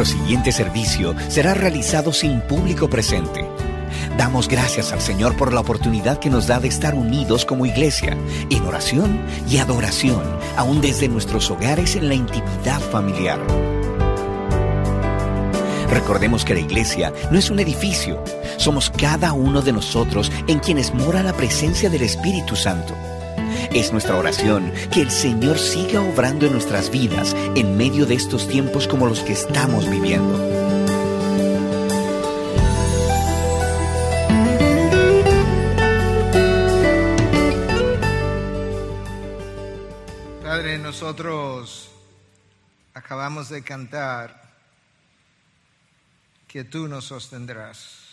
Nuestro siguiente servicio será realizado sin público presente. Damos gracias al Señor por la oportunidad que nos da de estar unidos como iglesia, en oración y adoración, aún desde nuestros hogares en la intimidad familiar. Recordemos que la iglesia no es un edificio, somos cada uno de nosotros en quienes mora la presencia del Espíritu Santo. Es nuestra oración que el Señor siga obrando en nuestras vidas en medio de estos tiempos como los que estamos viviendo. Padre, nosotros acabamos de cantar que tú nos sostendrás.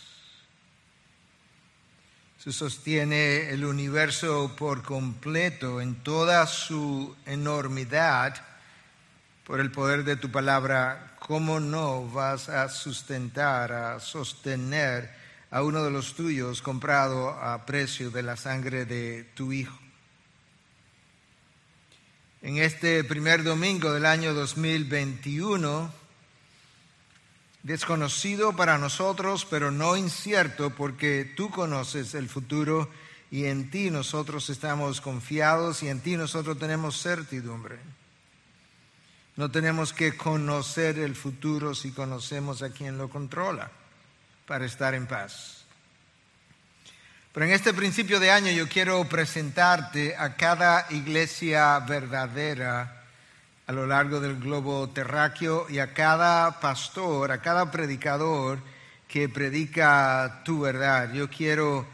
Tú sostiene el universo por completo en toda su enormidad por el poder de tu palabra. ¿Cómo no vas a sustentar, a sostener a uno de los tuyos comprado a precio de la sangre de tu Hijo? En este primer domingo del año 2021, desconocido para nosotros, pero no incierto, porque tú conoces el futuro y en ti nosotros estamos confiados y en ti nosotros tenemos certidumbre. No tenemos que conocer el futuro si conocemos a quien lo controla para estar en paz. Pero en este principio de año yo quiero presentarte a cada iglesia verdadera a lo largo del globo terráqueo y a cada pastor, a cada predicador que predica tu verdad. Yo quiero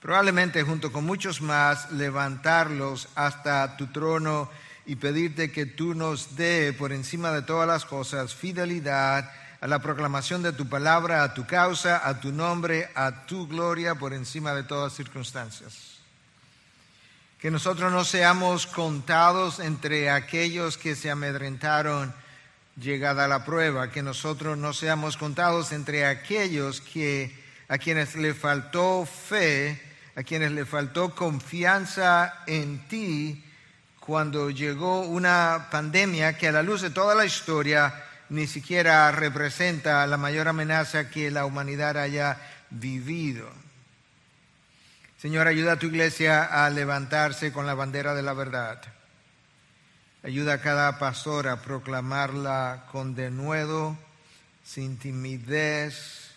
probablemente junto con muchos más levantarlos hasta tu trono y pedirte que tú nos dé por encima de todas las cosas fidelidad a la proclamación de tu palabra, a tu causa, a tu nombre, a tu gloria por encima de todas circunstancias que nosotros no seamos contados entre aquellos que se amedrentaron llegada la prueba, que nosotros no seamos contados entre aquellos que a quienes le faltó fe, a quienes le faltó confianza en ti cuando llegó una pandemia que a la luz de toda la historia ni siquiera representa la mayor amenaza que la humanidad haya vivido. Señor, ayuda a tu iglesia a levantarse con la bandera de la verdad. Ayuda a cada pastor a proclamarla con denuedo, sin timidez,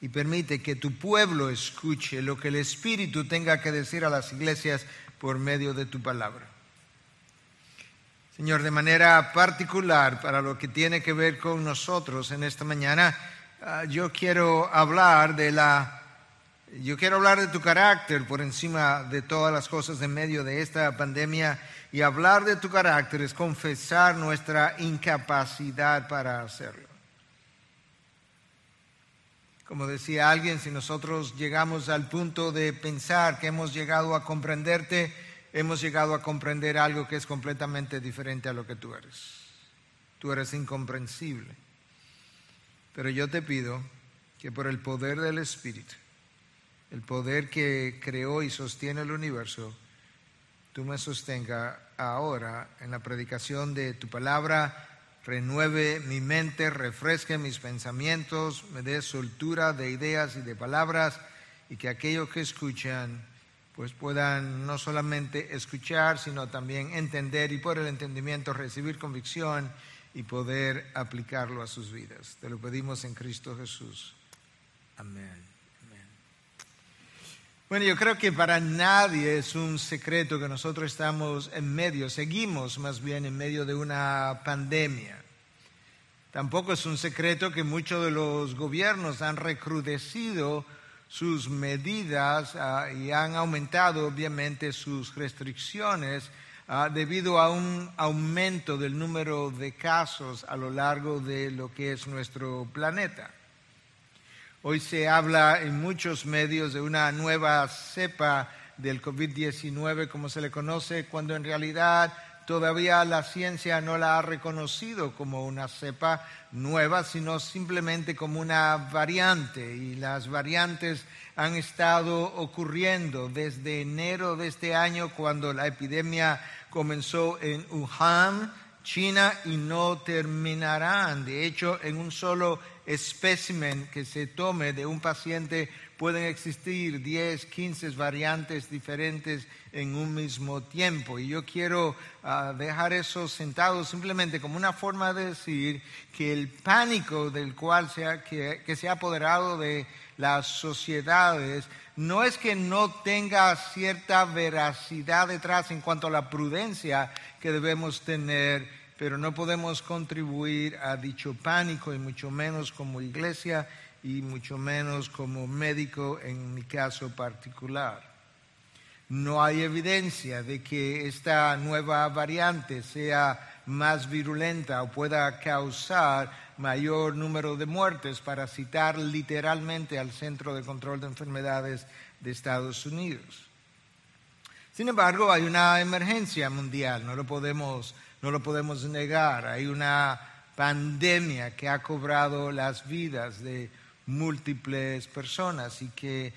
y permite que tu pueblo escuche lo que el Espíritu tenga que decir a las iglesias por medio de tu palabra. Señor, de manera particular, para lo que tiene que ver con nosotros en esta mañana, ah, yo quiero hablar de la yo quiero hablar de tu carácter por encima de todas las cosas en medio de esta pandemia y hablar de tu carácter es confesar nuestra incapacidad para hacerlo. Como decía alguien, si nosotros llegamos al punto de pensar que hemos llegado a comprenderte, hemos llegado a comprender algo que es completamente diferente a lo que tú eres. Tú eres incomprensible. Pero yo te pido que por el poder del Espíritu, el poder que creó y sostiene el universo, tú me sostenga ahora en la predicación de tu palabra, renueve mi mente, refresque mis pensamientos, me dé soltura de ideas y de palabras y que aquellos que escuchan pues puedan no solamente escuchar, sino también entender y por el entendimiento recibir convicción y poder aplicarlo a sus vidas. Te lo pedimos en Cristo Jesús. Amén. Bueno, yo creo que para nadie es un secreto que nosotros estamos en medio, seguimos más bien en medio de una pandemia. Tampoco es un secreto que muchos de los gobiernos han recrudecido sus medidas ah, y han aumentado obviamente sus restricciones ah, debido a un aumento del número de casos a lo largo de lo que es nuestro planeta. Hoy se habla en muchos medios de una nueva cepa del COVID-19, como se le conoce, cuando en realidad todavía la ciencia no la ha reconocido como una cepa nueva, sino simplemente como una variante. Y las variantes han estado ocurriendo desde enero de este año, cuando la epidemia comenzó en Wuhan, China y no terminarán. De hecho, en un solo espécimen que se tome de un paciente pueden existir 10, 15 variantes diferentes en un mismo tiempo. Y yo quiero ah, dejar eso sentado simplemente como una forma de decir que el pánico del cual se que, que se ha apoderado de las sociedades no es que no tenga cierta veracidad detrás en cuanto a la prudencia que debemos tener, pero no podemos contribuir a dicho pánico y mucho menos como iglesia y mucho menos como médico en mi caso particular. No hay evidencia de que esta nueva variante sea más virulenta o pueda causar mayor número de muertes, para citar literalmente al Centro de Control de Enfermedades de Estados Unidos. Sin embargo, hay una emergencia mundial, no lo podemos, no lo podemos negar. Hay una pandemia que ha cobrado las vidas de múltiples personas y que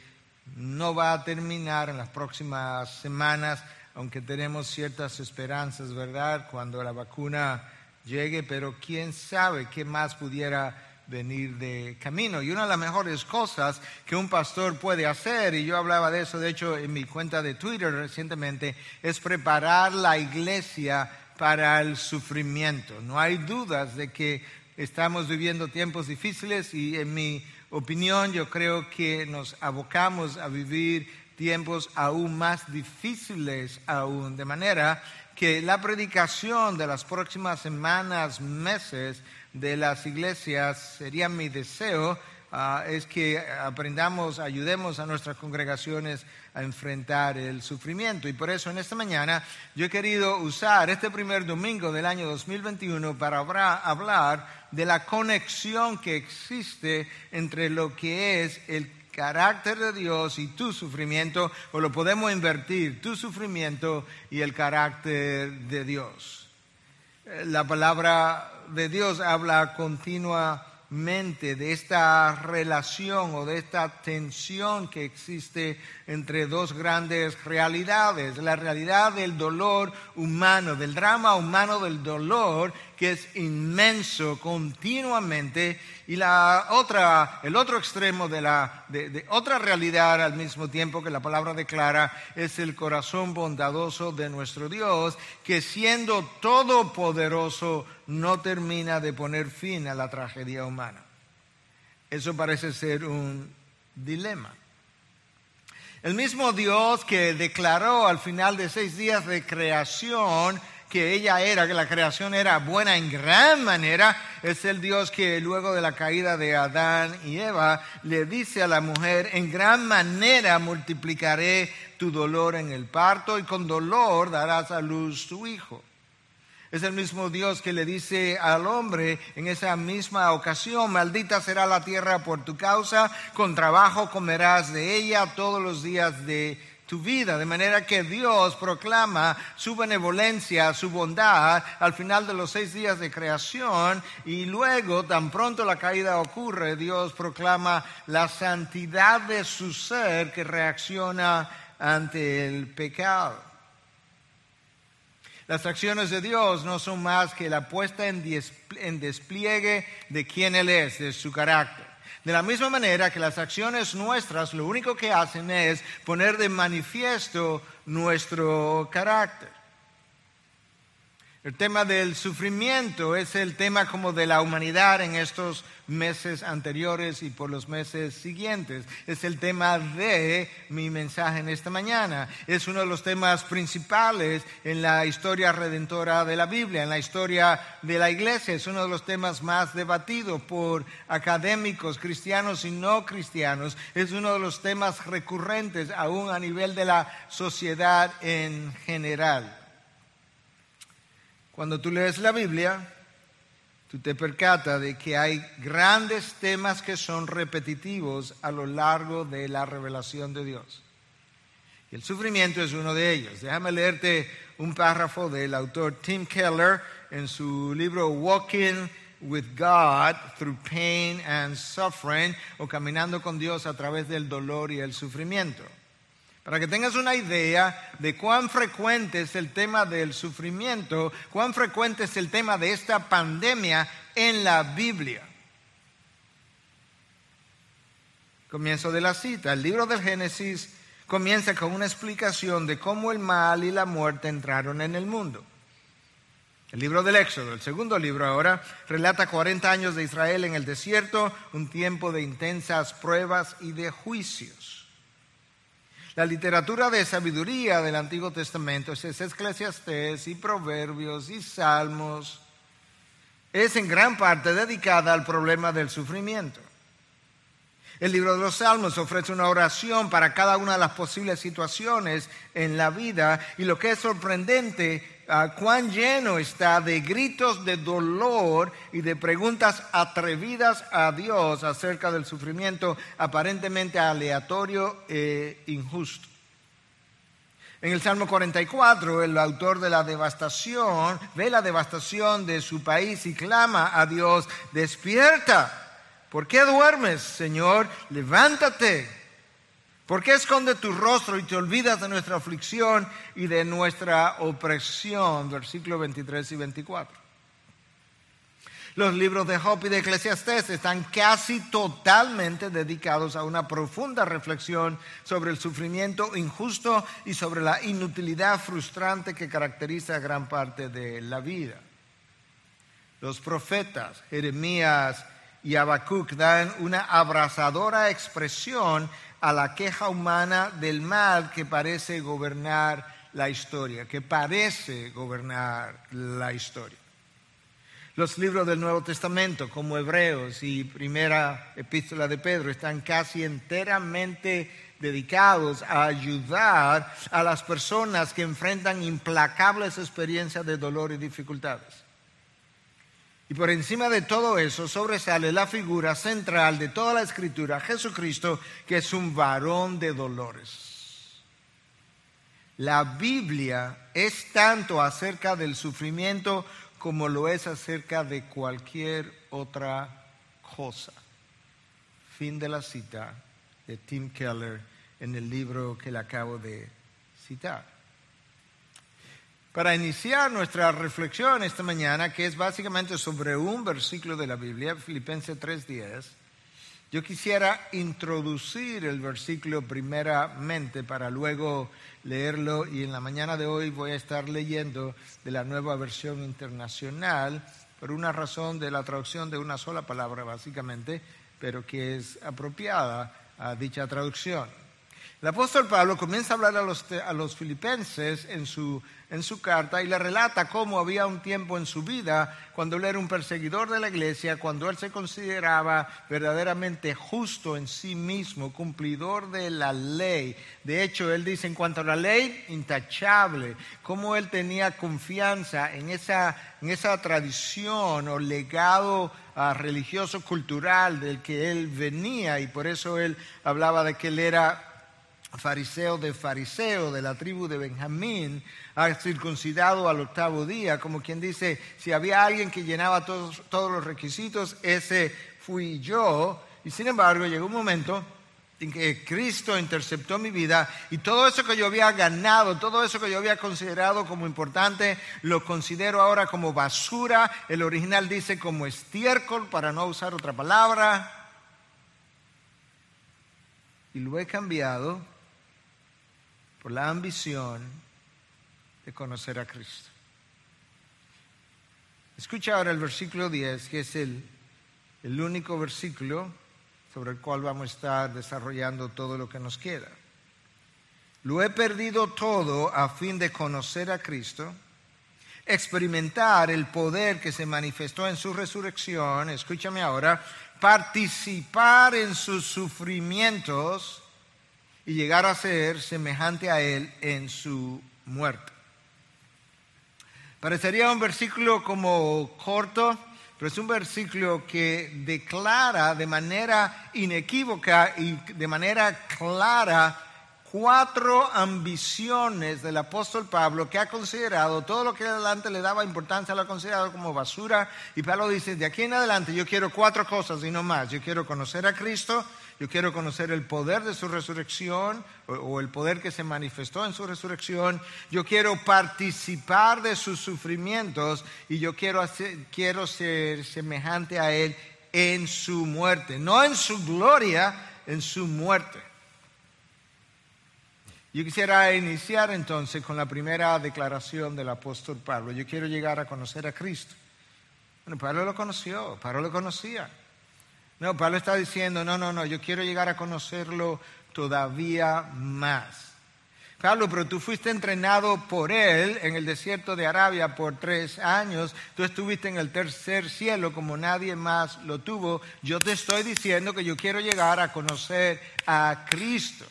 no va a terminar en las próximas semanas, aunque tenemos ciertas esperanzas, ¿verdad? Cuando la vacuna llegue, pero quién sabe qué más pudiera venir de camino. Y una de las mejores cosas que un pastor puede hacer, y yo hablaba de eso, de hecho, en mi cuenta de Twitter recientemente, es preparar la iglesia para el sufrimiento. No hay dudas de que estamos viviendo tiempos difíciles y en mi opinión yo creo que nos abocamos a vivir tiempos aún más difíciles aún, de manera que la predicación de las próximas semanas, meses de las iglesias sería mi deseo, ah, es que aprendamos, ayudemos a nuestras congregaciones a enfrentar el sufrimiento. Y por eso en esta mañana yo he querido usar este primer domingo del año 2021 para hablar de la conexión que existe entre lo que es el carácter de Dios y tu sufrimiento, o lo podemos invertir, tu sufrimiento y el carácter de Dios. La palabra de Dios habla continuamente de esta relación o de esta tensión que existe entre dos grandes realidades, la realidad del dolor humano, del drama humano del dolor que es inmenso continuamente y la otra, el otro extremo de la de, otra realidad al mismo tiempo que la palabra declara es el corazón bondadoso de nuestro Dios que siendo todopoderoso no termina de poner fin a la tragedia humana. Eso parece ser un dilema. El mismo Dios que declaró al final de seis días de creación que ella era, que la creación era buena en gran manera, es el Dios que luego de la caída de Adán y Eva le dice a la mujer, en gran manera multiplicaré tu dolor en el parto y con dolor darás a luz tu hijo. Es el mismo Dios que le dice al hombre en esa misma ocasión, maldita será la tierra por tu causa, con trabajo comerás de ella todos los días de vida. De manera que Dios proclama su benevolencia, su bondad al final de los seis días de creación y luego, tan pronto la caída ocurre, Dios proclama la santidad de su ser que reacciona ante el pecado. Las acciones de Dios no son más que la puesta en, despliegue de quién Él es, de su carácter. De la misma manera que las acciones nuestras lo único que hacen es poner de manifiesto nuestro carácter. El tema del sufrimiento es el tema como de la humanidad en estos meses anteriores y por los meses siguientes. Es el tema de mi mensaje en esta mañana. Es uno de los temas principales en la historia redentora de la Biblia, en la historia de la iglesia. Es uno de los temas más debatidos por académicos cristianos y no cristianos. Es uno de los temas recurrentes aún a nivel de la sociedad en general. Cuando tú lees la Biblia, tú te percatas de que hay grandes temas que son repetitivos a lo largo de la revelación de Dios. Y el sufrimiento es uno de ellos. Déjame leerte un párrafo del autor Tim Keller en su libro Walking with God Through Pain and Suffering o Caminando con Dios a través del dolor y el sufrimiento. Para que tengas una idea de cuán frecuente es el tema del sufrimiento, cuán frecuente es el tema de esta pandemia en la Biblia. Comienzo de la cita. El libro del Génesis comienza con una explicación de cómo el mal y la muerte entraron en el mundo. El libro del Éxodo, el segundo libro ahora, relata 40 años de Israel en el desierto, un tiempo de intensas pruebas y de juicios. La literatura de sabiduría del Antiguo Testamento es Eclesiastés y Proverbios y Salmos. Es en gran parte dedicada al problema del sufrimiento. El libro de los Salmos ofrece una oración para cada una de las posibles situaciones en la vida y lo que es sorprendente, ah, cuán lleno está de gritos de dolor y de preguntas atrevidas a Dios acerca del sufrimiento aparentemente aleatorio e injusto. En el Salmo 44, el autor de la devastación ve la devastación de su país y clama a Dios, despierta ¿Por qué duermes, Señor? Levántate. ¿Por qué esconde tu rostro y te olvidas de nuestra aflicción y de nuestra opresión? Versículos 23 y 24. Los libros de Job y de Eclesiastés están casi totalmente dedicados a una profunda reflexión sobre el sufrimiento injusto y sobre la inutilidad frustrante que caracteriza gran parte de la vida. Los profetas, Jeremías, y Habacuc dan una abrazadora expresión a la queja humana del mal que parece gobernar la historia, que parece gobernar la historia. Los libros del Nuevo Testamento, como Hebreos y Primera Epístola de Pedro, están casi enteramente dedicados a ayudar a las personas que enfrentan implacables experiencias de dolor y dificultades. Y por encima de todo eso sobresale la figura central de toda la escritura, Jesucristo, que es un varón de dolores. La Biblia es tanto acerca del sufrimiento como lo es acerca de cualquier otra cosa. Fin de la cita de Tim Keller en el libro que le acabo de citar. Para iniciar nuestra reflexión esta mañana, que es básicamente sobre un versículo de la Biblia, Filipenses 3:10, yo quisiera introducir el versículo primeramente para luego leerlo y en la mañana de hoy voy a estar leyendo de la nueva versión internacional por una razón de la traducción de una sola palabra básicamente, pero que es apropiada a dicha traducción. El apóstol Pablo comienza a hablar a los, a los filipenses en su, en su carta y le relata cómo había un tiempo en su vida cuando él era un perseguidor de la iglesia, cuando él se consideraba verdaderamente justo en sí mismo, cumplidor de la ley. De hecho, él dice en cuanto a la ley, intachable, cómo él tenía confianza en esa, en esa tradición o legado ah, religioso cultural del que él venía y por eso él hablaba de que él era fariseo de fariseo de la tribu de Benjamín, ha circuncidado al octavo día, como quien dice, si había alguien que llenaba todos, todos los requisitos, ese fui yo. Y sin embargo, llegó un momento en que Cristo interceptó mi vida y todo eso que yo había ganado, todo eso que yo había considerado como importante, lo considero ahora como basura. El original dice como estiércol, para no usar otra palabra. Y lo he cambiado por la ambición de conocer a Cristo. Escucha ahora el versículo 10, que es el, el único versículo sobre el cual vamos a estar desarrollando todo lo que nos queda. Lo he perdido todo a fin de conocer a Cristo, experimentar el poder que se manifestó en su resurrección, escúchame ahora, participar en sus sufrimientos y llegar a ser semejante a Él en su muerte. Parecería un versículo como corto, pero es un versículo que declara de manera inequívoca y de manera clara cuatro ambiciones del apóstol Pablo que ha considerado, todo lo que adelante le daba importancia lo ha considerado como basura. Y Pablo dice, de aquí en adelante yo quiero cuatro cosas y no más. Yo quiero conocer a Cristo, yo quiero conocer el poder de su resurrección o, el poder que se manifestó en su resurrección, yo quiero participar de sus sufrimientos y yo quiero, quiero ser semejante a Él en su muerte, no en su gloria, en su muerte. Yo quisiera iniciar entonces con la primera declaración del apóstol Pablo. Yo quiero llegar a conocer a Cristo. Bueno, Pablo lo conoció, Pablo lo conocía. No, Pablo está diciendo, no, no, no, yo quiero llegar a conocerlo todavía más. Pablo, pero tú fuiste entrenado por él en el desierto de Arabia por tres años, tú estuviste en el tercer cielo como nadie más lo tuvo. Yo te estoy diciendo que yo quiero llegar a conocer a Cristo.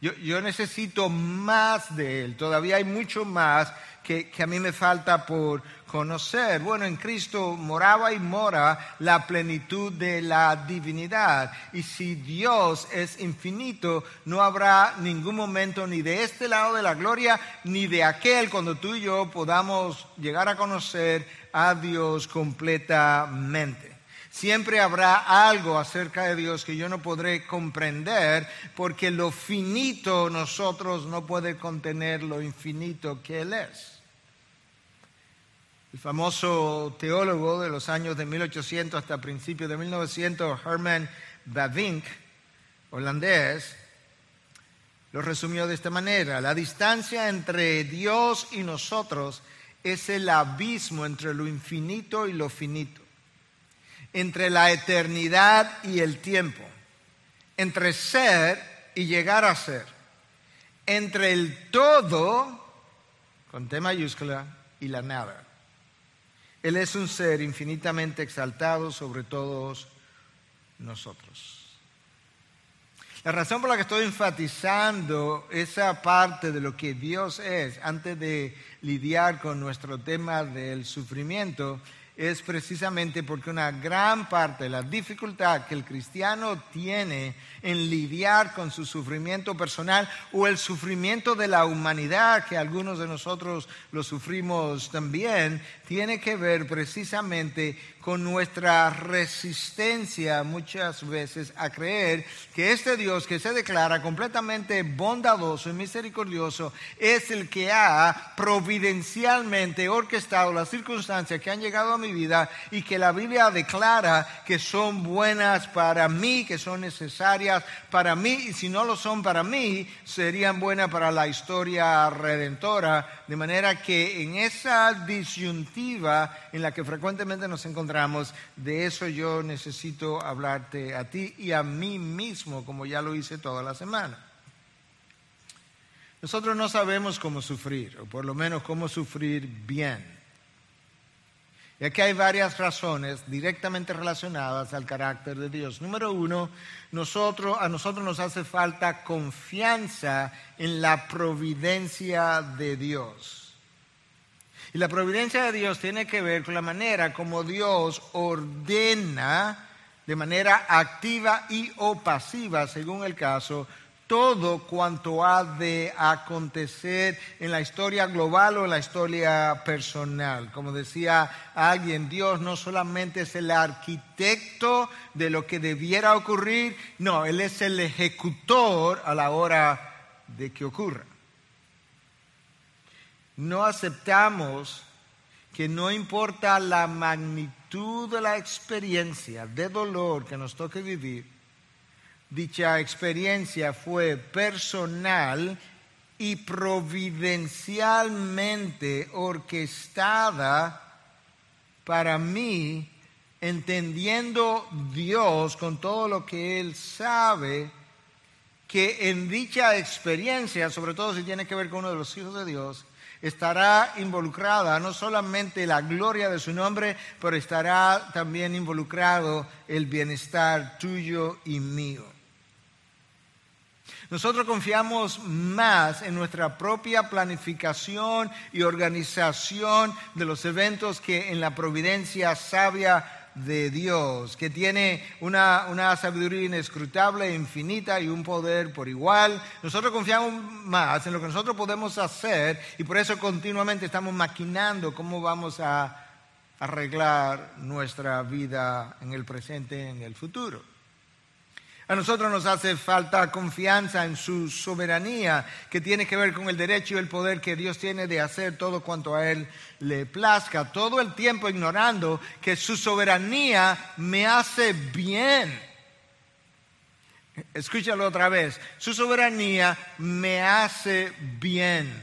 Yo, necesito más de Él, todavía hay mucho más que, a mí me falta por conocer. Bueno, en Cristo moraba y mora la plenitud de la divinidad. Y si Dios es infinito, no habrá ningún momento ni de este lado de la gloria, ni de aquel, cuando tú y yo podamos llegar a conocer a Dios completamente. Siempre habrá algo acerca de Dios que yo no podré comprender porque lo finito nosotros no puede contener lo infinito que Él es. El famoso teólogo de los años de 1800 hasta principios de 1900, Herman Bavinck, holandés, lo resumió de esta manera. La distancia entre Dios y nosotros es el abismo entre lo infinito y lo finito entre la eternidad y el tiempo, entre ser y llegar a ser, entre el todo, con T mayúscula, y la nada. Él es un ser infinitamente exaltado sobre todos nosotros. La razón por la que estoy enfatizando esa parte de lo que Dios es antes de lidiar con nuestro tema del sufrimiento es precisamente porque una gran parte de la dificultad que el cristiano tiene en lidiar con su sufrimiento personal o el sufrimiento de la humanidad, que algunos de nosotros lo sufrimos también, tiene que ver precisamente con nuestra resistencia muchas veces a creer que este Dios que se declara completamente bondadoso y misericordioso es el que ha providencialmente orquestado las circunstancias que han llegado a mi vida y que la Biblia declara que son buenas para mí, que son necesarias para mí y si no lo son para mí, serían buenas para la historia redentora. De manera que en esa disyuntiva en la que frecuentemente nos encontramos, de eso yo necesito hablarte a ti y a mí mismo, como ya lo hice toda la semana. Nosotros no sabemos cómo sufrir, o por lo menos cómo sufrir bien. Y aquí hay varias razones directamente relacionadas al carácter de Dios. Número uno, a nosotros nos hace falta confianza en la providencia de Dios. Y la providencia de Dios tiene que ver con la manera como Dios ordena de manera activa y o pasiva, según el caso, todo cuanto ha de acontecer en la historia global o en la historia personal. Como decía alguien, Dios no solamente es el arquitecto de lo que debiera ocurrir, no, Él es el ejecutor a la hora de que ocurra no aceptamos que no importa la magnitud de la experiencia de dolor que nos toque vivir, dicha experiencia fue personal y providencialmente orquestada para mí, entendiendo Dios con todo lo que Él sabe, que en dicha experiencia, sobre todo si tiene que ver con uno de los hijos de Dios, estará involucrada no solamente la gloria de su nombre, pero estará también involucrado el bienestar tuyo y mío. Nosotros confiamos más en nuestra propia planificación y organización de los eventos que en la providencia sabia de Dios, que tiene una, una, sabiduría inescrutable, infinita y un poder por igual. Nosotros confiamos más en lo que nosotros podemos hacer y por eso continuamente estamos maquinando cómo vamos a arreglar nuestra vida en el presente, en el futuro. A nosotros nos hace falta confianza en su soberanía, que tiene que ver con el derecho y el poder que Dios tiene de hacer todo cuanto a Él le plazca, todo el tiempo ignorando que su soberanía me hace bien. Escúchalo otra vez, su soberanía me hace bien.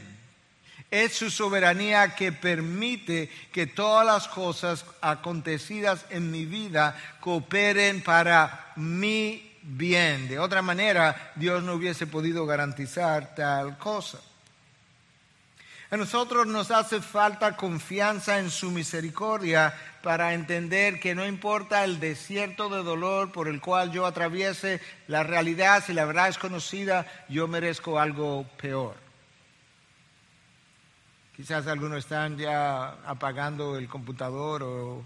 Es su soberanía que permite que todas las cosas acontecidas en mi vida cooperen para mi bien. De otra manera, Dios no hubiese podido garantizar tal cosa. A nosotros nos hace falta confianza en su misericordia para entender que no importa el desierto de dolor por el cual yo atraviese, la realidad, si la verdad es conocida, yo merezco algo peor. Quizás algunos están ya apagando el computador o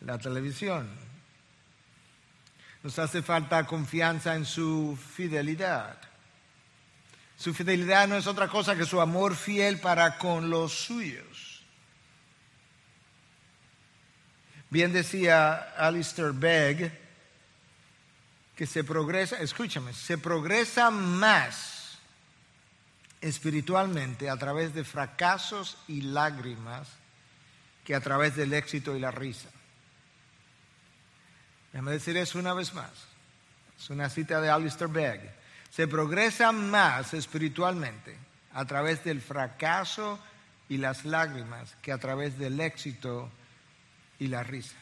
la televisión nos hace falta confianza en su fidelidad. Su fidelidad no es otra cosa que su amor fiel para con los suyos. Bien decía Alistair Begg que se progresa, escúchame, se progresa más espiritualmente a través de fracasos y lágrimas que a través del éxito y la risa. Déjame decir eso una vez más. Es una cita de Alistair Begg. Se progresa más espiritualmente a través del fracaso y las lágrimas que a través del éxito y la risa.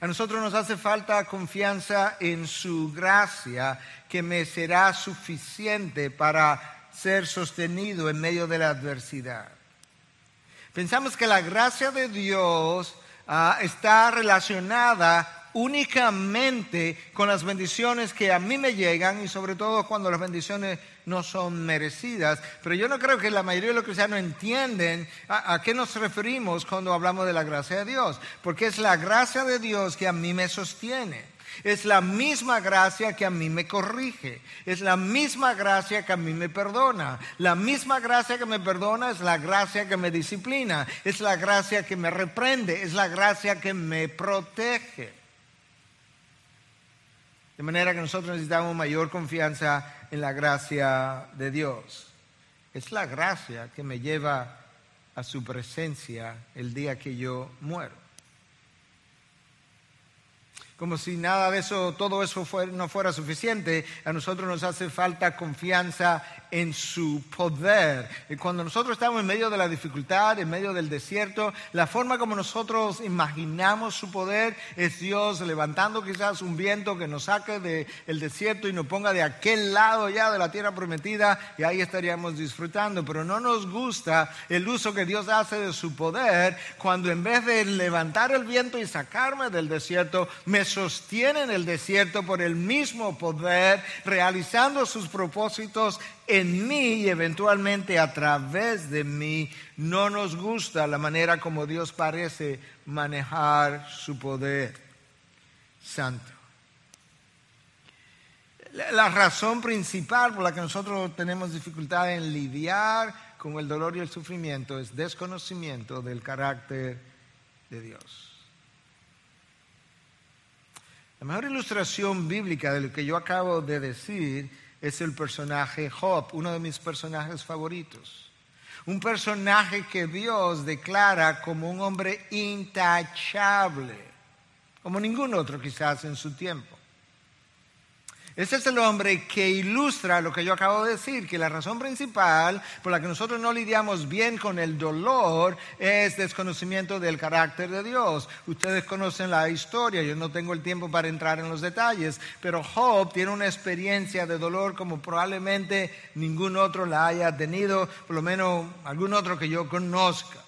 A nosotros nos hace falta confianza en su gracia que me será suficiente para ser sostenido en medio de la adversidad. Pensamos que la gracia de Dios ah, está relacionada únicamente con las bendiciones que a mí me llegan y sobre todo cuando las bendiciones no son merecidas. Pero yo no creo que la mayoría de los cristianos entienden a, a, qué nos referimos cuando hablamos de la gracia de Dios. Porque es la gracia de Dios que a mí me sostiene. Es la misma gracia que a mí me corrige. Es la misma gracia que a mí me perdona. La misma gracia que me perdona es la gracia que me disciplina. Es la gracia que me reprende. Es la gracia que me protege. De manera que nosotros necesitamos mayor confianza en la gracia de Dios. Es la gracia que me lleva a su presencia el día que yo muero. Como si nada de eso, todo eso no fuera suficiente, a nosotros nos hace falta confianza en su poder. Y cuando nosotros estamos en medio de la dificultad, en medio del desierto, la forma como nosotros imaginamos su poder es Dios levantando quizás un viento que nos saque del desierto y nos ponga de aquel lado ya de la tierra prometida y ahí estaríamos disfrutando. Pero no nos gusta el uso que Dios hace de su poder cuando en vez de levantar el viento y sacarme del desierto, me sostiene en el desierto por el mismo poder, realizando sus propósitos en mí y eventualmente a través de mí, no nos gusta la manera como Dios parece manejar su poder santo. La razón principal por la que nosotros tenemos dificultad en lidiar con el dolor y el sufrimiento es desconocimiento del carácter de Dios. La mejor ilustración bíblica de lo que yo acabo de decir es el personaje Job, uno de mis personajes favoritos. Un personaje que Dios declara como un hombre intachable, como ningún otro quizás en su tiempo. Ese es el hombre que ilustra lo que yo acabo de decir, que la razón principal por la que nosotros no lidiamos bien con el dolor es desconocimiento del carácter de Dios. Ustedes conocen la historia, yo no tengo el tiempo para entrar en los detalles, pero Job tiene una experiencia de dolor como probablemente ningún otro la haya tenido, por lo menos algún otro que yo conozca.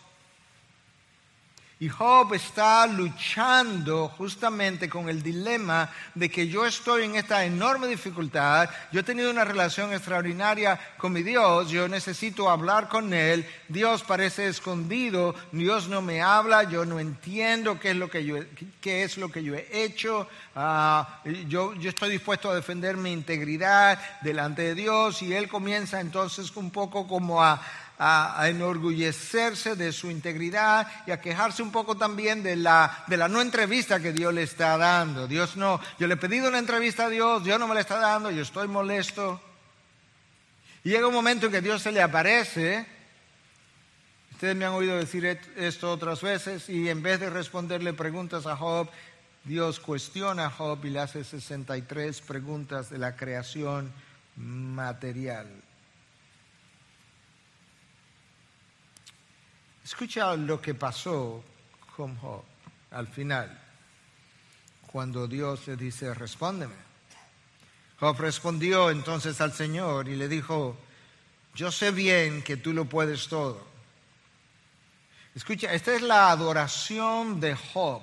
Y Job está luchando justamente con el dilema de que yo estoy en esta enorme dificultad, yo he tenido una relación extraordinaria con mi Dios, yo necesito hablar con Él, Dios parece escondido, Dios no me habla, yo no entiendo qué es lo que yo, qué es lo que yo he hecho, ah, yo, yo estoy dispuesto a defender mi integridad delante de Dios y Él comienza entonces un poco como a a, enorgullecerse de su integridad y a quejarse un poco también de la, de la no entrevista que Dios le está dando. Dios no, yo le he pedido una entrevista a Dios, Dios no me la está dando, yo estoy molesto. Y llega un momento en que Dios se le aparece. Ustedes me han oído decir esto otras veces y en vez de responderle preguntas a Job, Dios cuestiona a Job y le hace 63 preguntas de la creación material. Escucha lo que pasó con Job al final, cuando Dios le dice, respóndeme. Job respondió entonces al Señor y le dijo, yo sé bien que tú lo puedes todo. Escucha, esta es la adoración de Job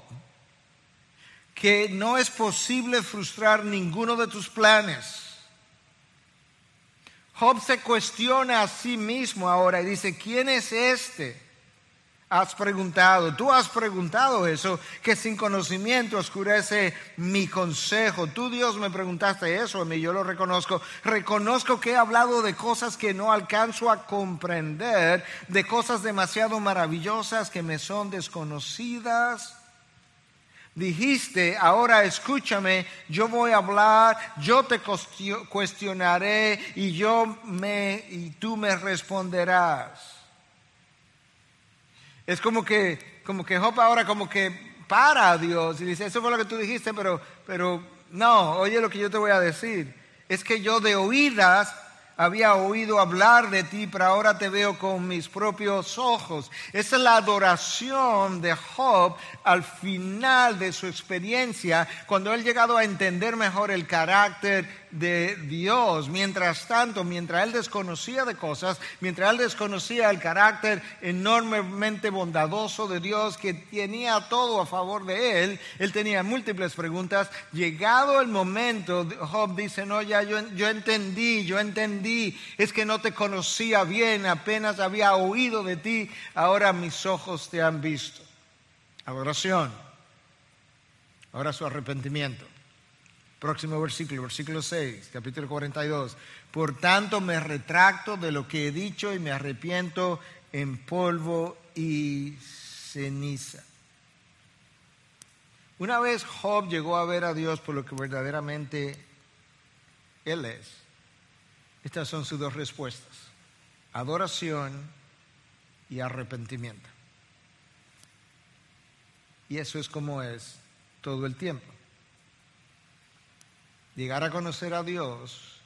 que no es posible frustrar ninguno de tus planes. Job se cuestiona a sí mismo ahora y dice, ¿quién es este? Has preguntado, tú has preguntado eso, que sin conocimiento oscurece mi consejo. Tú Dios me preguntaste eso a mí, yo lo reconozco. Reconozco que he hablado de cosas que no alcanzo a comprender, de cosas demasiado maravillosas que me son desconocidas dijiste, ahora escúchame, yo voy a hablar, yo te cuestionaré y yo me y tú me responderás. Es como que como que Job ahora como que para a Dios y dice, eso fue lo que tú dijiste, pero pero no, oye lo que yo te voy a decir. Es que yo de oídas había oído hablar de ti, pero ahora te veo con mis propios ojos. Esa es la adoración de Job al final de su experiencia, cuando él llegado a entender mejor el carácter de Dios. Mientras tanto, mientras él desconocía de cosas, mientras él desconocía el carácter enormemente bondadoso de Dios que tenía todo a favor de él, él tenía múltiples preguntas. Llegado el momento, Job dice, no, ya yo, entendí, yo entendí, es que no te conocía bien, apenas había oído de ti, ahora mis ojos te han visto. Adoración. Ahora su arrepentimiento. Próximo versículo, versículo 6, capítulo 42. Por tanto me retracto de lo que he dicho y me arrepiento en polvo y ceniza. Una vez Job llegó a ver a Dios por lo que verdaderamente Él es, estas son sus dos respuestas, adoración y arrepentimiento. Y eso es como es todo el tiempo llegar a conocer a Dios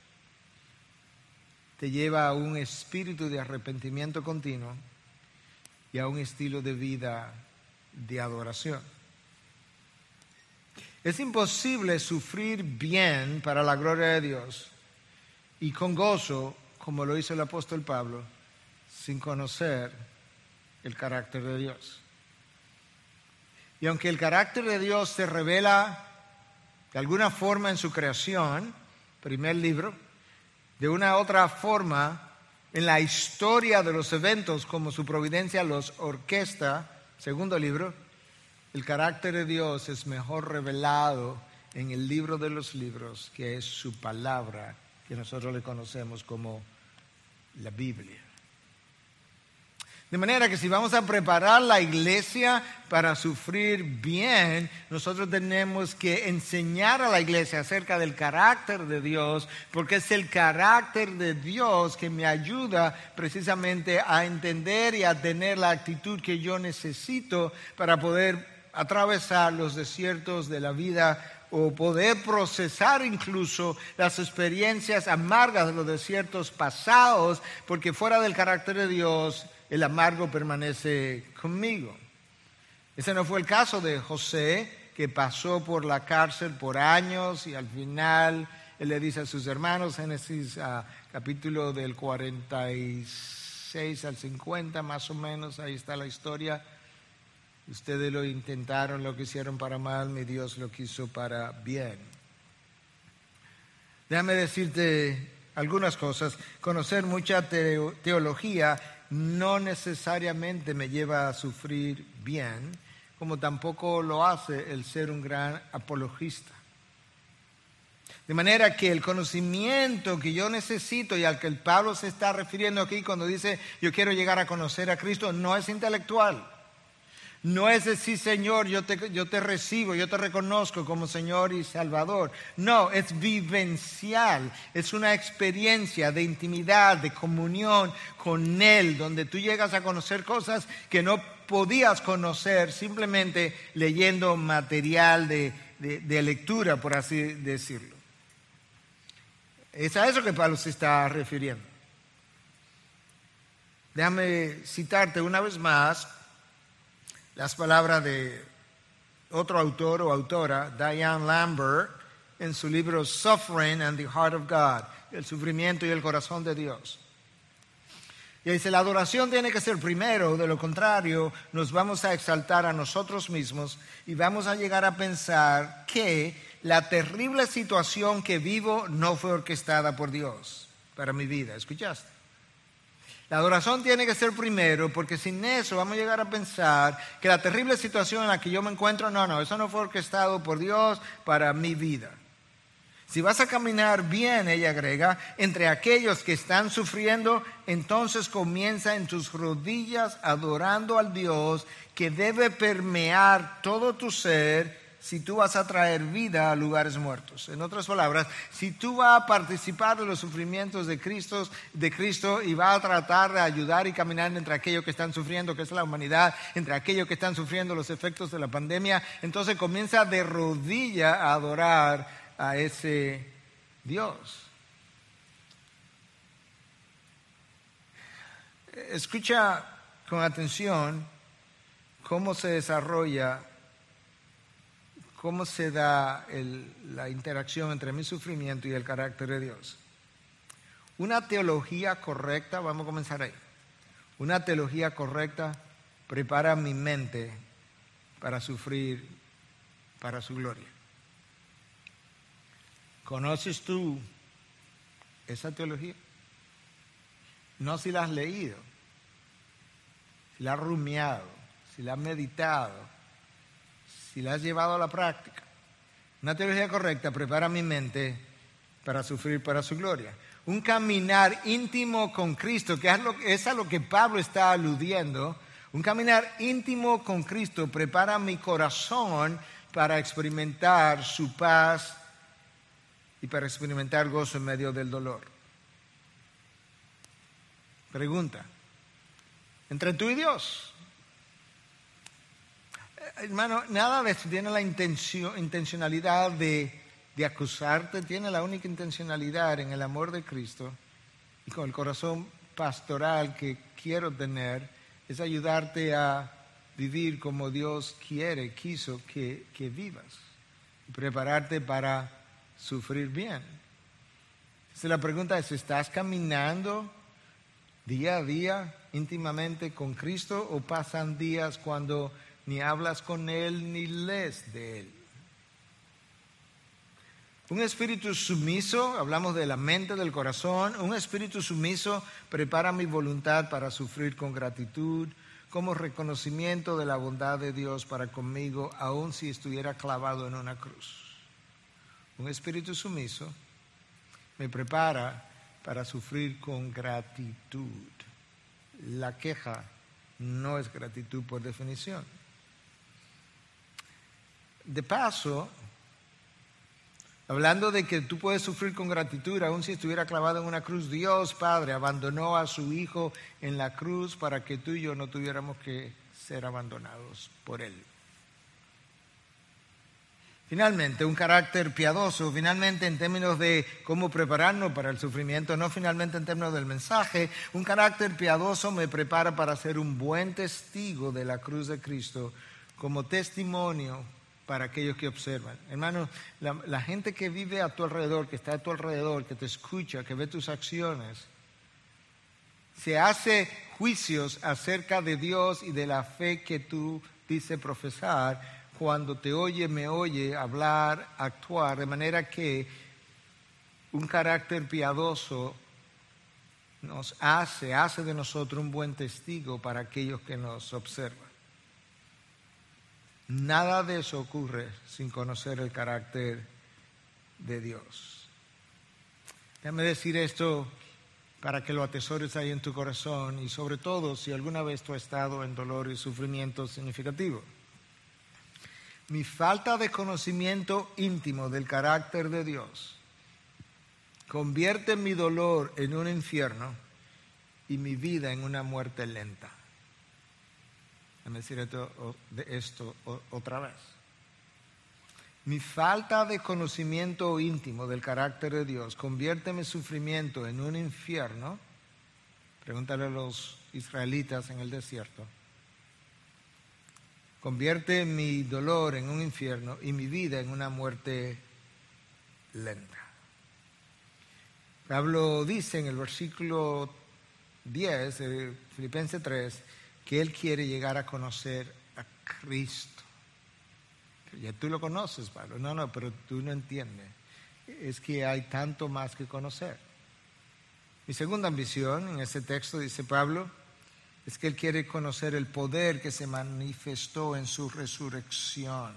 te lleva a un espíritu de arrepentimiento continuo y a un estilo de vida de adoración. Es imposible sufrir bien para la gloria de Dios y con gozo, como lo hizo el apóstol Pablo, sin conocer el carácter de Dios. Y aunque el carácter de Dios se revela de alguna forma en su creación, primer libro, de una otra forma en la historia de los eventos como su providencia los orquesta, segundo libro, el carácter de Dios es mejor revelado en el libro de los libros, que es su palabra, que nosotros le conocemos como la Biblia. De manera que si vamos a preparar la iglesia para sufrir bien, nosotros tenemos que enseñar a la iglesia acerca del carácter de Dios, porque es el carácter de Dios que me ayuda precisamente a entender y a tener la actitud que yo necesito para poder atravesar los desiertos de la vida o poder procesar incluso las experiencias amargas de los desiertos pasados, porque fuera del carácter de Dios el amargo permanece conmigo. Ese no fue el caso de José, que pasó por la cárcel por años y al final él le dice a sus hermanos, Génesis capítulo del 46 al 50 más o menos, ahí está la historia. Ustedes lo intentaron, lo que hicieron para mal, mi Dios lo quiso para bien. Déjame decirte algunas cosas. Conocer mucha teología no necesariamente me lleva a sufrir bien, como tampoco lo hace el ser un gran apologista. De manera que el conocimiento que yo necesito y al que el Pablo se está refiriendo aquí cuando dice yo quiero llegar a conocer a Cristo no es intelectual. No es decir, Señor, yo te, yo te recibo, yo te reconozco como Señor y Salvador. No, es vivencial, es una experiencia de intimidad, de comunión con Él, donde tú llegas a conocer cosas que no podías conocer simplemente leyendo material de, de lectura, por así decirlo. Es a eso que Pablo se está refiriendo. Déjame citarte una vez más las palabras de otro autor o autora, Diane Lambert, en su libro Suffering and the Heart of God, el sufrimiento y el corazón de Dios. Y dice, la adoración tiene que ser primero, de lo contrario nos vamos a exaltar a nosotros mismos y vamos a llegar a pensar que la terrible situación que vivo no fue orquestada por Dios para mi vida. ¿Escuchaste? La adoración tiene que ser primero, porque sin eso vamos a llegar a pensar que la terrible situación en la que yo me encuentro, no, no, eso no fue orquestado por Dios para mi vida. Si vas a caminar bien, ella agrega, entre aquellos que están sufriendo, entonces comienza en tus rodillas adorando al Dios que debe permear todo tu ser si tú vas a traer vida a lugares muertos. En otras palabras, si tú vas a participar de los sufrimientos de Cristo, de Cristo y vas a tratar de ayudar y caminar entre aquellos que están sufriendo, que es la humanidad, entre aquellos que están sufriendo los efectos de la pandemia, entonces comienza de rodilla a adorar a ese Dios. Escucha con atención cómo se desarrolla cómo se da la interacción entre mi sufrimiento y el carácter de Dios. Una teología correcta, vamos a comenzar ahí. Una teología correcta prepara mi mente para sufrir para su gloria. ¿Conoces tú esa teología? No si la has leído, si la has rumiado, si la has meditado, si la has llevado a la práctica. Una teología correcta prepara mi mente para sufrir para su gloria. Un caminar íntimo con Cristo, que es, a lo que Pablo está aludiendo. Un caminar íntimo con Cristo prepara mi corazón para experimentar su paz y para experimentar gozo en medio del dolor. Pregunta, entre tú y Dios, hermano, nada de esto tiene la intencionalidad de, de acusarte, tiene la única intencionalidad en el amor de Cristo y con el corazón pastoral que quiero tener, es ayudarte a vivir como Dios quiere, quiso que, que vivas y prepararte para sufrir bien. Entonces la pregunta es, ¿estás caminando día a día íntimamente con Cristo o pasan días cuando ni hablas con Él, ni lees de Él. Un espíritu sumiso, hablamos de la mente, del corazón, un espíritu sumiso prepara mi voluntad para sufrir con gratitud, como reconocimiento de la bondad de Dios para conmigo, aun si estuviera clavado en una cruz. Un espíritu sumiso me prepara para sufrir con gratitud. La queja no es gratitud por definición. De paso, hablando de que tú puedes sufrir con gratitud, aun si estuviera clavado en una cruz, Dios Padre abandonó a su Hijo en la cruz para que tú y yo no tuviéramos que ser abandonados por Él. Finalmente, un carácter piadoso, finalmente en términos de cómo prepararnos para el sufrimiento, no finalmente en términos del mensaje, un carácter piadoso me prepara para ser un buen testigo de la cruz de Cristo como testimonio para aquellos que observan. Hermano, la, gente que vive a tu alrededor, que está a tu alrededor, que te escucha, que ve tus acciones, se hace juicios acerca de Dios y de la fe que tú dices profesar cuando te oye, me oye hablar, actuar, de manera que un carácter piadoso nos hace, hace de nosotros un buen testigo para aquellos que nos observan. Nada de eso ocurre sin conocer el carácter de Dios. Déjame decir esto para que lo atesores ahí en tu corazón y sobre todo si alguna vez tú has estado en dolor y sufrimiento significativo. Mi falta de conocimiento íntimo del carácter de Dios convierte mi dolor en un infierno y mi vida en una muerte lenta. Déjame decir esto, esto otra vez. Mi falta de conocimiento íntimo del carácter de Dios convierte mi sufrimiento en un infierno. Pregúntale a los israelitas en el desierto. Convierte mi dolor en un infierno y mi vida en una muerte lenta. Pablo dice en el versículo 10 de Filipenses 3 que él quiere llegar a conocer a Cristo. Ya tú lo conoces, Pablo. No, no, pero tú no entiendes. Es que hay tanto más que conocer. Mi segunda ambición en ese texto, dice Pablo, es que él quiere conocer el poder que se manifestó en su resurrección.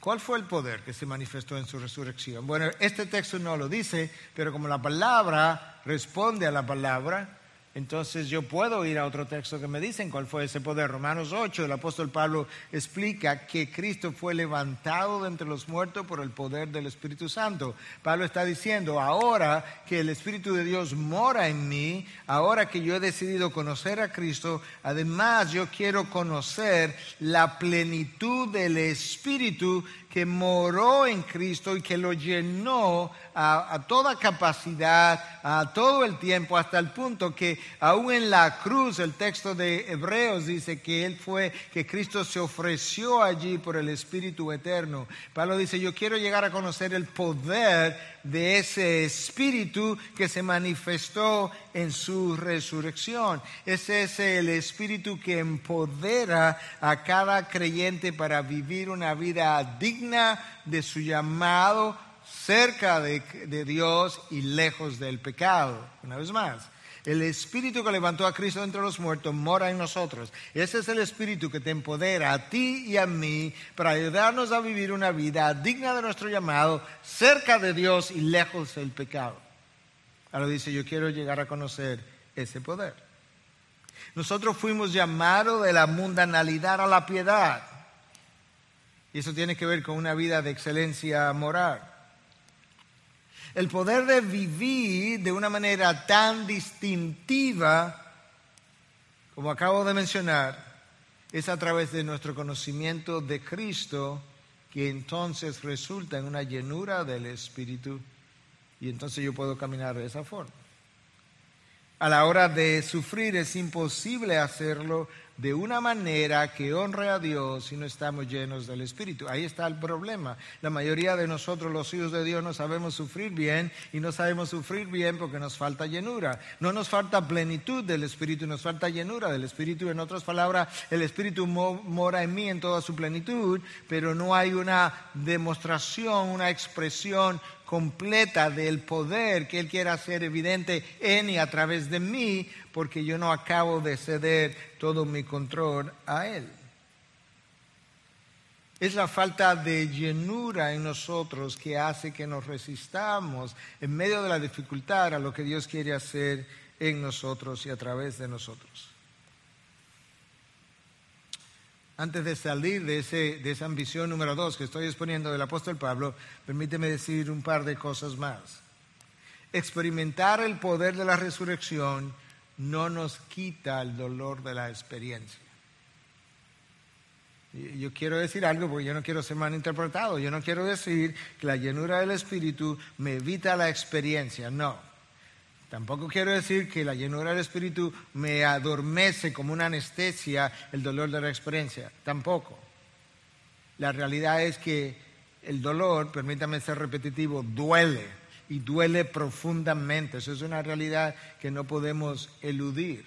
¿Cuál fue el poder que se manifestó en su resurrección? Bueno, este texto no lo dice, pero como la palabra responde a la palabra, entonces yo puedo ir a otro texto que me dicen cuál fue ese poder. Romanos 8, el apóstol Pablo explica que Cristo fue levantado de entre los muertos por el poder del Espíritu Santo. Pablo está diciendo, ahora que el Espíritu de Dios mora en mí, ahora que yo he decidido conocer a Cristo, además yo quiero conocer la plenitud del Espíritu que moró en Cristo y que lo llenó a, toda capacidad, a todo el tiempo, hasta el punto que aún en la cruz, el texto de Hebreos dice que Él fue, que Cristo se ofreció allí por el Espíritu Eterno. Pablo dice, yo quiero llegar a conocer el poder de ese Espíritu que se manifestó en su resurrección. Ese es el Espíritu que empodera a cada creyente para vivir una vida digna de su llamado, cerca de, de Dios y lejos del pecado. Una vez más. El Espíritu que levantó a Cristo entre los muertos mora en nosotros. Ese es el Espíritu que te empodera a ti y a mí para ayudarnos a vivir una vida digna de nuestro llamado, cerca de Dios y lejos del pecado. Ahora dice, yo quiero llegar a conocer ese poder. Nosotros fuimos llamados de la mundanalidad a la piedad. Y eso tiene que ver con una vida de excelencia moral. El poder de vivir de una manera tan distintiva, como acabo de mencionar, es a través de nuestro conocimiento de Cristo que entonces resulta en una llenura del Espíritu y entonces yo puedo caminar de esa forma. A la hora de sufrir es imposible hacerlo de una manera que honre a Dios si no estamos llenos del Espíritu. Ahí está el problema. La mayoría de nosotros, los hijos de Dios, no sabemos sufrir bien y no sabemos sufrir bien porque nos falta llenura. No nos falta plenitud del Espíritu, nos falta llenura del Espíritu. En otras palabras, el Espíritu mora en mí en toda su plenitud, pero no hay una demostración, una expresión completa del poder que Él quiere hacer evidente en y a través de mí, porque yo no acabo de ceder todo mi control a Él. Es la falta de llenura en nosotros que hace que nos resistamos en medio de la dificultad a lo que Dios quiere hacer en nosotros y a través de nosotros. Antes de salir de, ese, de esa ambición número dos que estoy exponiendo del apóstol Pablo, permíteme decir un par de cosas más. Experimentar el poder de la resurrección no nos quita el dolor de la experiencia. Yo quiero decir algo porque yo no quiero ser malinterpretado. Yo no quiero decir que la llenura del Espíritu me evita la experiencia. No. Tampoco quiero decir que la llenura del Espíritu me adormece como una anestesia el dolor de la experiencia. Tampoco. La realidad es que el dolor, permítame ser repetitivo, duele y duele profundamente. Eso es una realidad que no podemos eludir.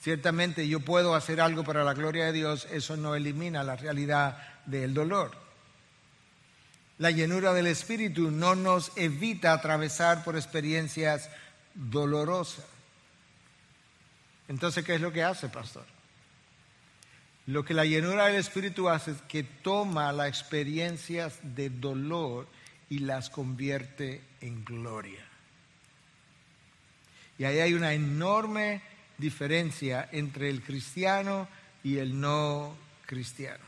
Ciertamente yo puedo hacer algo para la gloria de Dios, eso no elimina la realidad del dolor. La llenura del Espíritu no nos evita atravesar por experiencias dolorosa. Entonces, ¿qué es lo que hace, pastor? Lo que la llenura del Espíritu hace es que toma las experiencias de dolor y las convierte en gloria. Y ahí hay una enorme diferencia entre el cristiano y el no cristiano.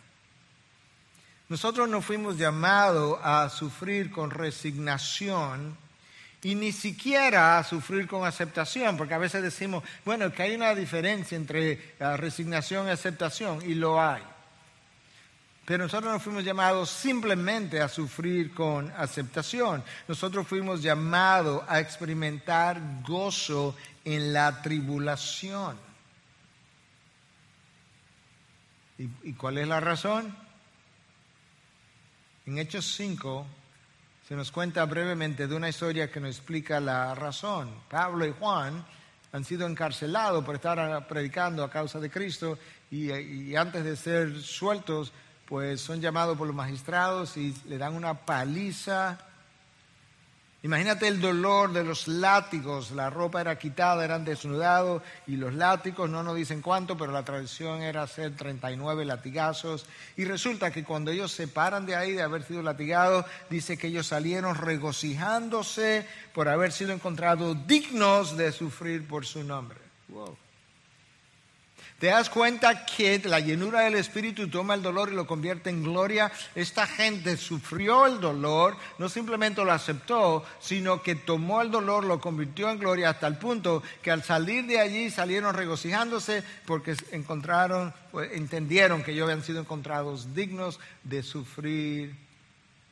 Nosotros no fuimos llamados a sufrir con resignación y ni siquiera a sufrir con aceptación, porque a veces decimos, bueno, que hay una diferencia entre resignación y aceptación, y lo hay. Pero nosotros no fuimos llamados simplemente a sufrir con aceptación. Nosotros fuimos llamados a experimentar gozo en la tribulación. ¿Y, cuál es la razón? En Hechos 5 se nos cuenta brevemente de una historia que nos explica la razón. Pablo y Juan han sido encarcelados por estar predicando a causa de Cristo y antes de ser sueltos pues son llamados por los magistrados y le dan una paliza. Imagínate el dolor de los látigos, la ropa era quitada, eran desnudados y los látigos, no nos dicen cuánto, pero la tradición era hacer 39 latigazos. Y resulta que cuando ellos se paran de ahí, de haber sido latigados, dice que ellos salieron regocijándose por haber sido encontrados dignos de sufrir por su nombre. Wow. ¿Te das cuenta que la llenura del Espíritu toma el dolor y lo convierte en gloria? Esta gente sufrió el dolor, no simplemente lo aceptó, sino que tomó el dolor, lo convirtió en gloria hasta el punto que al salir de allí salieron regocijándose porque encontraron, pues, entendieron que ellos habían sido encontrados dignos de sufrir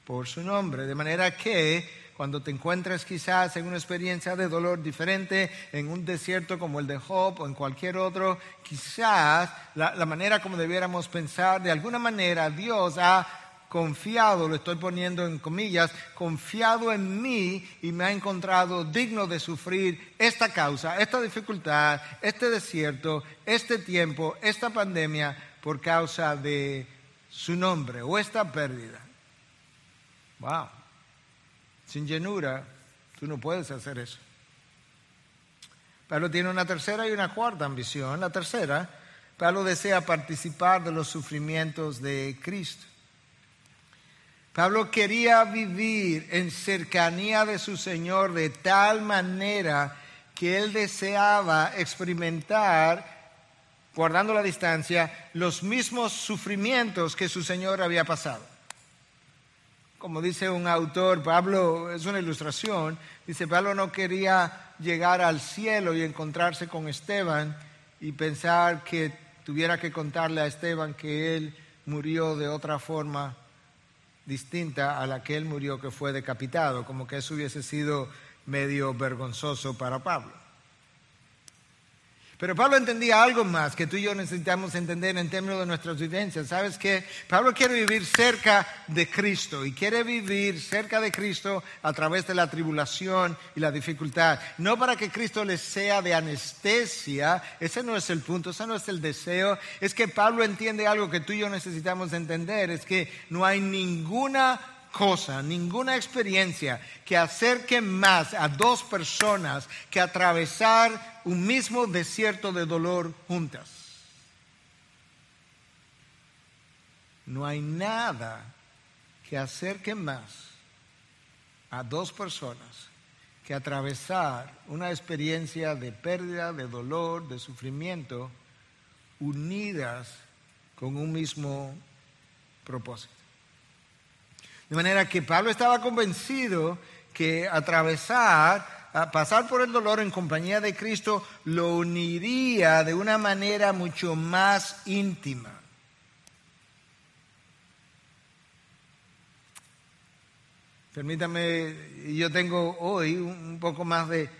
por su nombre. De manera que cuando te encuentres quizás en una experiencia de dolor diferente, en un desierto como el de Job o en cualquier otro, quizás la, manera como debiéramos pensar, de alguna manera Dios ha confiado, lo estoy poniendo en comillas, confiado en mí y me ha encontrado digno de sufrir esta causa, esta dificultad, este desierto, este tiempo, esta pandemia por causa de su nombre o esta pérdida. Wow. Sin llenura, tú no puedes hacer eso. Pablo tiene una tercera y una cuarta ambición. La tercera, Pablo desea participar de los sufrimientos de Cristo. Pablo quería vivir en cercanía de su Señor de tal manera que él deseaba experimentar, guardando la distancia, los mismos sufrimientos que su Señor había pasado como dice un autor, Pablo, es una ilustración, dice, Pablo no quería llegar al cielo y encontrarse con Esteban y pensar que tuviera que contarle a Esteban que él murió de otra forma distinta a la que él murió, que fue decapitado, como que eso hubiese sido medio vergonzoso para Pablo. Pero Pablo entendía algo más que tú y yo necesitamos entender en términos de nuestras vivencias. ¿Sabes qué? Pablo quiere vivir cerca de Cristo y quiere vivir cerca de Cristo a través de la tribulación y la dificultad. No para que Cristo le sea de anestesia, ese no es el punto, ese no es el deseo. Es que Pablo entiende algo que tú y yo necesitamos entender, es que no hay ninguna cosa, ninguna experiencia que acerque más a dos personas que atravesar un mismo desierto de dolor juntas. No hay nada que acerque más a dos personas que atravesar una experiencia de pérdida, de dolor, de sufrimiento, unidas con un mismo propósito. De manera que Pablo estaba convencido que atravesar, pasar por el dolor en compañía de Cristo, lo uniría de una manera mucho más íntima. Permítame, yo tengo hoy un poco más de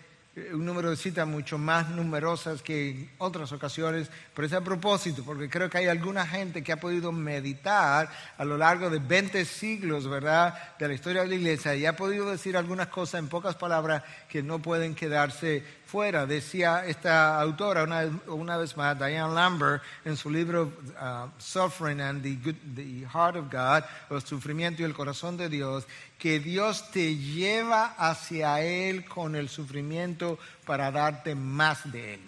un número de citas mucho más numerosas que en otras ocasiones, pero es a propósito, porque creo que hay alguna gente que ha podido meditar a lo largo de 20 siglos, ¿verdad?, de la historia de la iglesia y ha podido decir algunas cosas en pocas palabras que no pueden quedarse fuera. Decía esta autora una, vez más, Diane Lambert, en su libro uh, Suffering and the, Heart of God, el sufrimiento y el corazón de Dios, que Dios te lleva hacia Él con el sufrimiento para darte más de Él.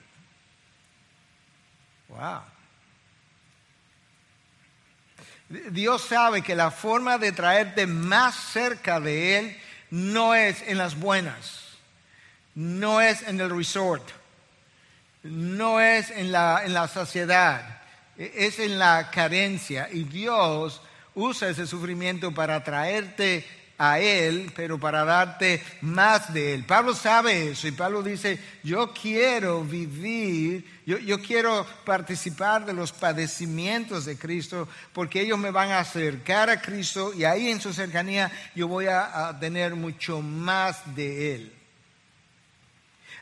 Wow. Dios sabe que la forma de traerte más cerca de Él no es en las buenas, no es en el resort, no es en la, en la saciedad, es en la carencia. Y Dios usa ese sufrimiento para traerte a Él, pero para darte más de Él. Pablo sabe eso y Pablo dice, yo quiero vivir, yo, yo, quiero participar de los padecimientos de Cristo porque ellos me van a acercar a Cristo y ahí en su cercanía yo voy a, a tener mucho más de Él.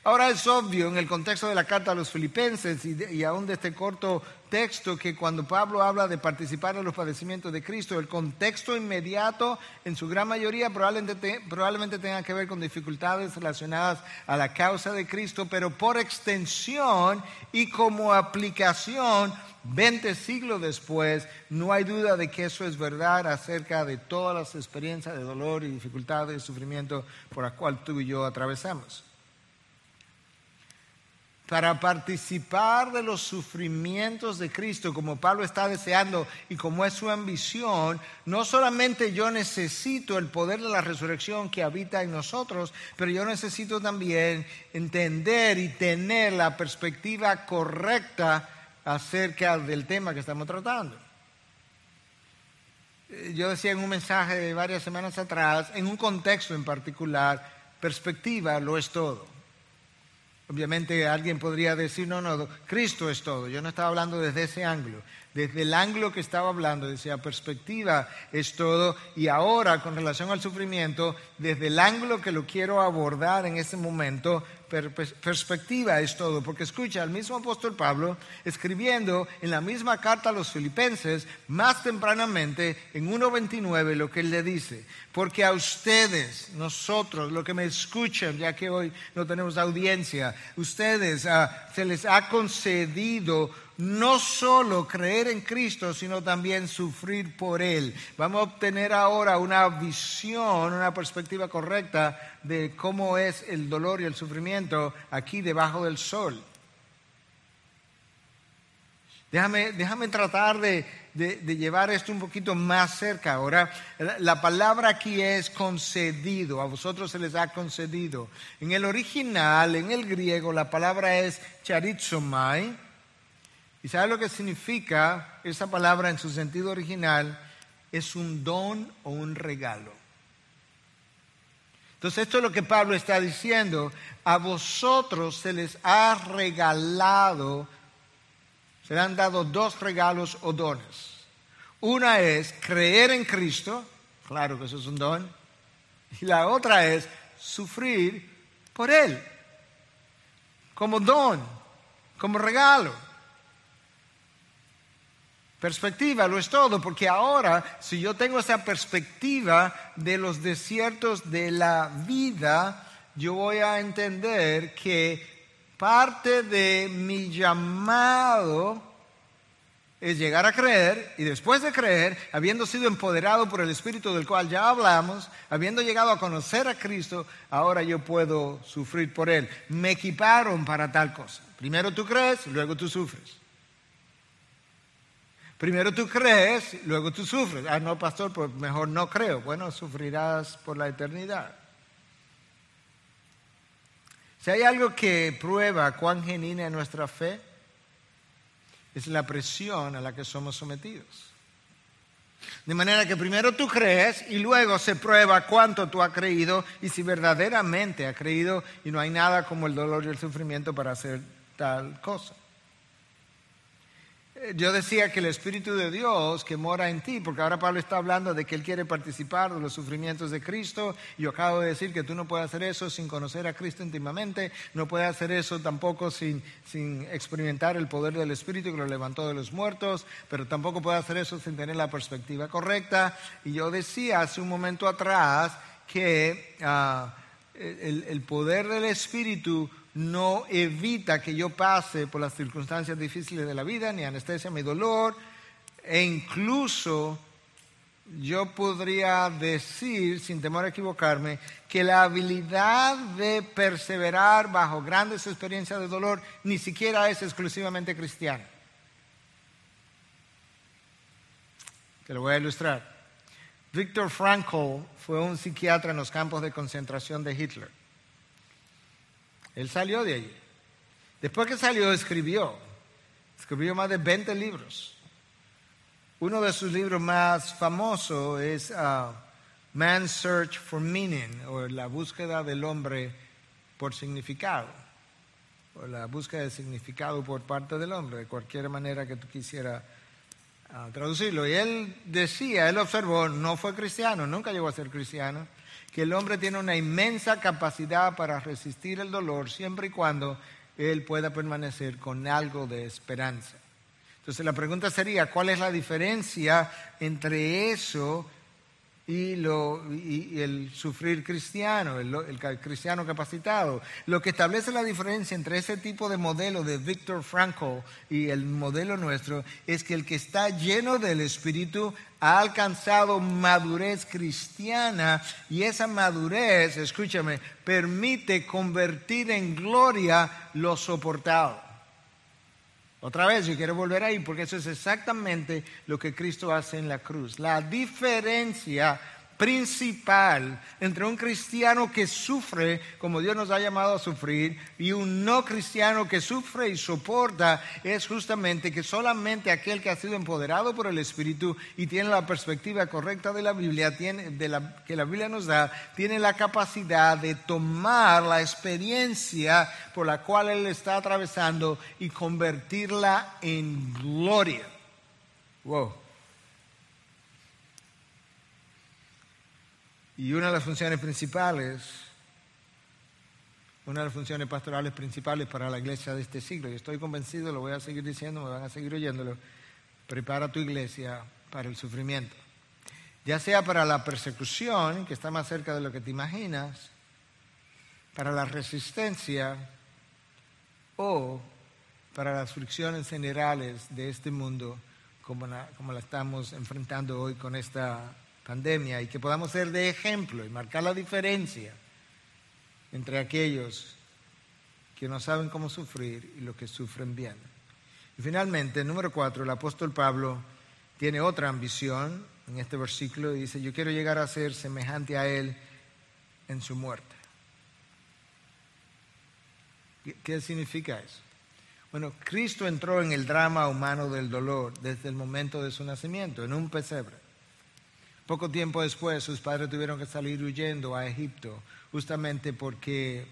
Ahora es obvio en el contexto de la carta a los filipenses y, aún de este corto texto que cuando Pablo habla de participar en los padecimientos de Cristo, el contexto inmediato en su gran mayoría probablemente, probablemente tenga que ver con dificultades relacionadas a la causa de Cristo, pero por extensión y como aplicación 20 siglos después, no hay duda de que eso es verdad acerca de todas las experiencias de dolor y dificultades y sufrimiento por las cuales tú y yo atravesamos para participar de los sufrimientos de Cristo, como Pablo está deseando y como es su ambición, no solamente yo necesito el poder de la resurrección que habita en nosotros, pero yo necesito también entender y tener la perspectiva correcta acerca del tema que estamos tratando. Eh, yo decía en un mensaje de varias semanas atrás, en un contexto en particular, perspectiva lo es todo. Obviamente alguien podría decir, no, no, Cristo es todo. Yo no estaba hablando desde ese ángulo. Desde el ángulo que estaba hablando, desde la perspectiva es todo. Y ahora, con relación al sufrimiento, desde el ángulo que lo quiero abordar en este momento, perspectiva es todo, porque escucha, el mismo apóstol Pablo escribiendo en la misma carta a los filipenses, más tempranamente, en 1.29, lo que él le dice, porque a ustedes, nosotros, lo que me escuchan, ya que hoy no tenemos audiencia, ustedes ah, se les ha concedido no solo creer en Cristo, sino también sufrir por Él. Vamos a obtener ahora una visión, una perspectiva correcta de cómo es el dolor y el sufrimiento aquí debajo del sol. Déjame, déjame tratar de, de, llevar esto un poquito más cerca. Ahora, la palabra aquí es concedido, a vosotros se les ha concedido. En el original, en el griego, la palabra es charizomai ¿Y sabe lo que significa esa palabra en su sentido original? Es un don o un regalo. Entonces esto es lo que Pablo está diciendo. A vosotros se les ha regalado, se le han dado dos regalos o dones. Una es creer en Cristo, claro que eso es un don. Y la otra es sufrir por Él, como don, como regalo. Perspectiva lo es todo, porque ahora si yo tengo esa perspectiva de los desiertos de la vida, yo voy a entender que parte de mi llamado es llegar a creer y después de creer, habiendo sido empoderado por el Espíritu del cual ya hablamos, habiendo llegado a conocer a Cristo, ahora yo puedo sufrir por Él. Me equiparon para tal cosa. Primero tú crees, luego tú sufres. Primero tú crees, luego tú sufres. Ah, no, pastor, pues mejor no creo. Bueno, sufrirás por la eternidad. Si hay algo que prueba cuán genuina es nuestra fe, es la presión a la que somos sometidos. De manera que primero tú crees y luego se prueba cuánto tú has creído y si verdaderamente has creído y no hay nada como el dolor y el sufrimiento para hacer tal cosa. Yo decía que el Espíritu de Dios que mora en ti, porque ahora Pablo está hablando de que él quiere participar de los sufrimientos de Cristo, y yo acabo de decir que tú no puedes hacer eso sin conocer a Cristo íntimamente, no puedes hacer eso tampoco sin, sin experimentar el poder del Espíritu que lo levantó de los muertos, pero tampoco puedes hacer eso sin tener la perspectiva correcta. Y yo decía hace un momento atrás que ah, el, el poder del Espíritu no evita que yo pase por las circunstancias difíciles de la vida, ni anestesia mi dolor, e incluso yo podría decir, sin temor a equivocarme, que la habilidad de perseverar bajo grandes experiencias de dolor ni siquiera es exclusivamente cristiana. Te lo voy a ilustrar. Viktor Frankl fue un psiquiatra en los campos de concentración de Hitler. Él salió de allí. Después que salió, escribió. Escribió más de 20 libros. Uno de sus libros más famosos es uh, Man's Search for Meaning, o La búsqueda del hombre por significado, o la búsqueda de significado por parte del hombre, de cualquier manera que tú quisieras uh, traducirlo. Y él decía, él observó, no fue cristiano, nunca llegó a ser cristiano, que el hombre tiene una inmensa capacidad para resistir el dolor siempre y cuando él pueda permanecer con algo de esperanza. Entonces la pregunta sería, ¿cuál es la diferencia entre eso y, lo, el sufrir cristiano, el, cristiano capacitado. Lo que establece la diferencia entre ese tipo de modelo de Viktor Frankl y el modelo nuestro es que el que está lleno del Espíritu ha alcanzado madurez cristiana y esa madurez, escúchame, permite convertir en gloria lo soportado. Otra vez, yo quiero volver ahí porque eso es exactamente lo que Cristo hace en la cruz. La diferencia principal entre un cristiano que sufre, como Dios nos ha llamado a sufrir, y un no cristiano que sufre y soporta, es justamente que solamente aquel que ha sido empoderado por el Espíritu y tiene la perspectiva correcta de la Biblia, tiene, de la, que la Biblia nos da, tiene la capacidad de tomar la experiencia por la cual él está atravesando y convertirla en gloria. Wow. Y una de las funciones principales, una de las funciones pastorales principales para la iglesia de este siglo, y estoy convencido, lo voy a seguir diciendo, me van a seguir oyéndolo, prepara tu iglesia para el sufrimiento. Ya sea para la persecución, que está más cerca de lo que te imaginas, para la resistencia o para las fricciones generales de este mundo como la, como la estamos enfrentando hoy con esta pandemia y que podamos ser de ejemplo y marcar la diferencia entre aquellos que no saben cómo sufrir y los que sufren bien. Y finalmente, número cuatro, el apóstol Pablo tiene otra ambición en este versículo y dice, yo quiero llegar a ser semejante a él en su muerte. ¿Qué significa eso? Bueno, Cristo entró en el drama humano del dolor desde el momento de su nacimiento, en un pesebre. Poco tiempo después sus padres tuvieron que salir huyendo a Egipto, justamente porque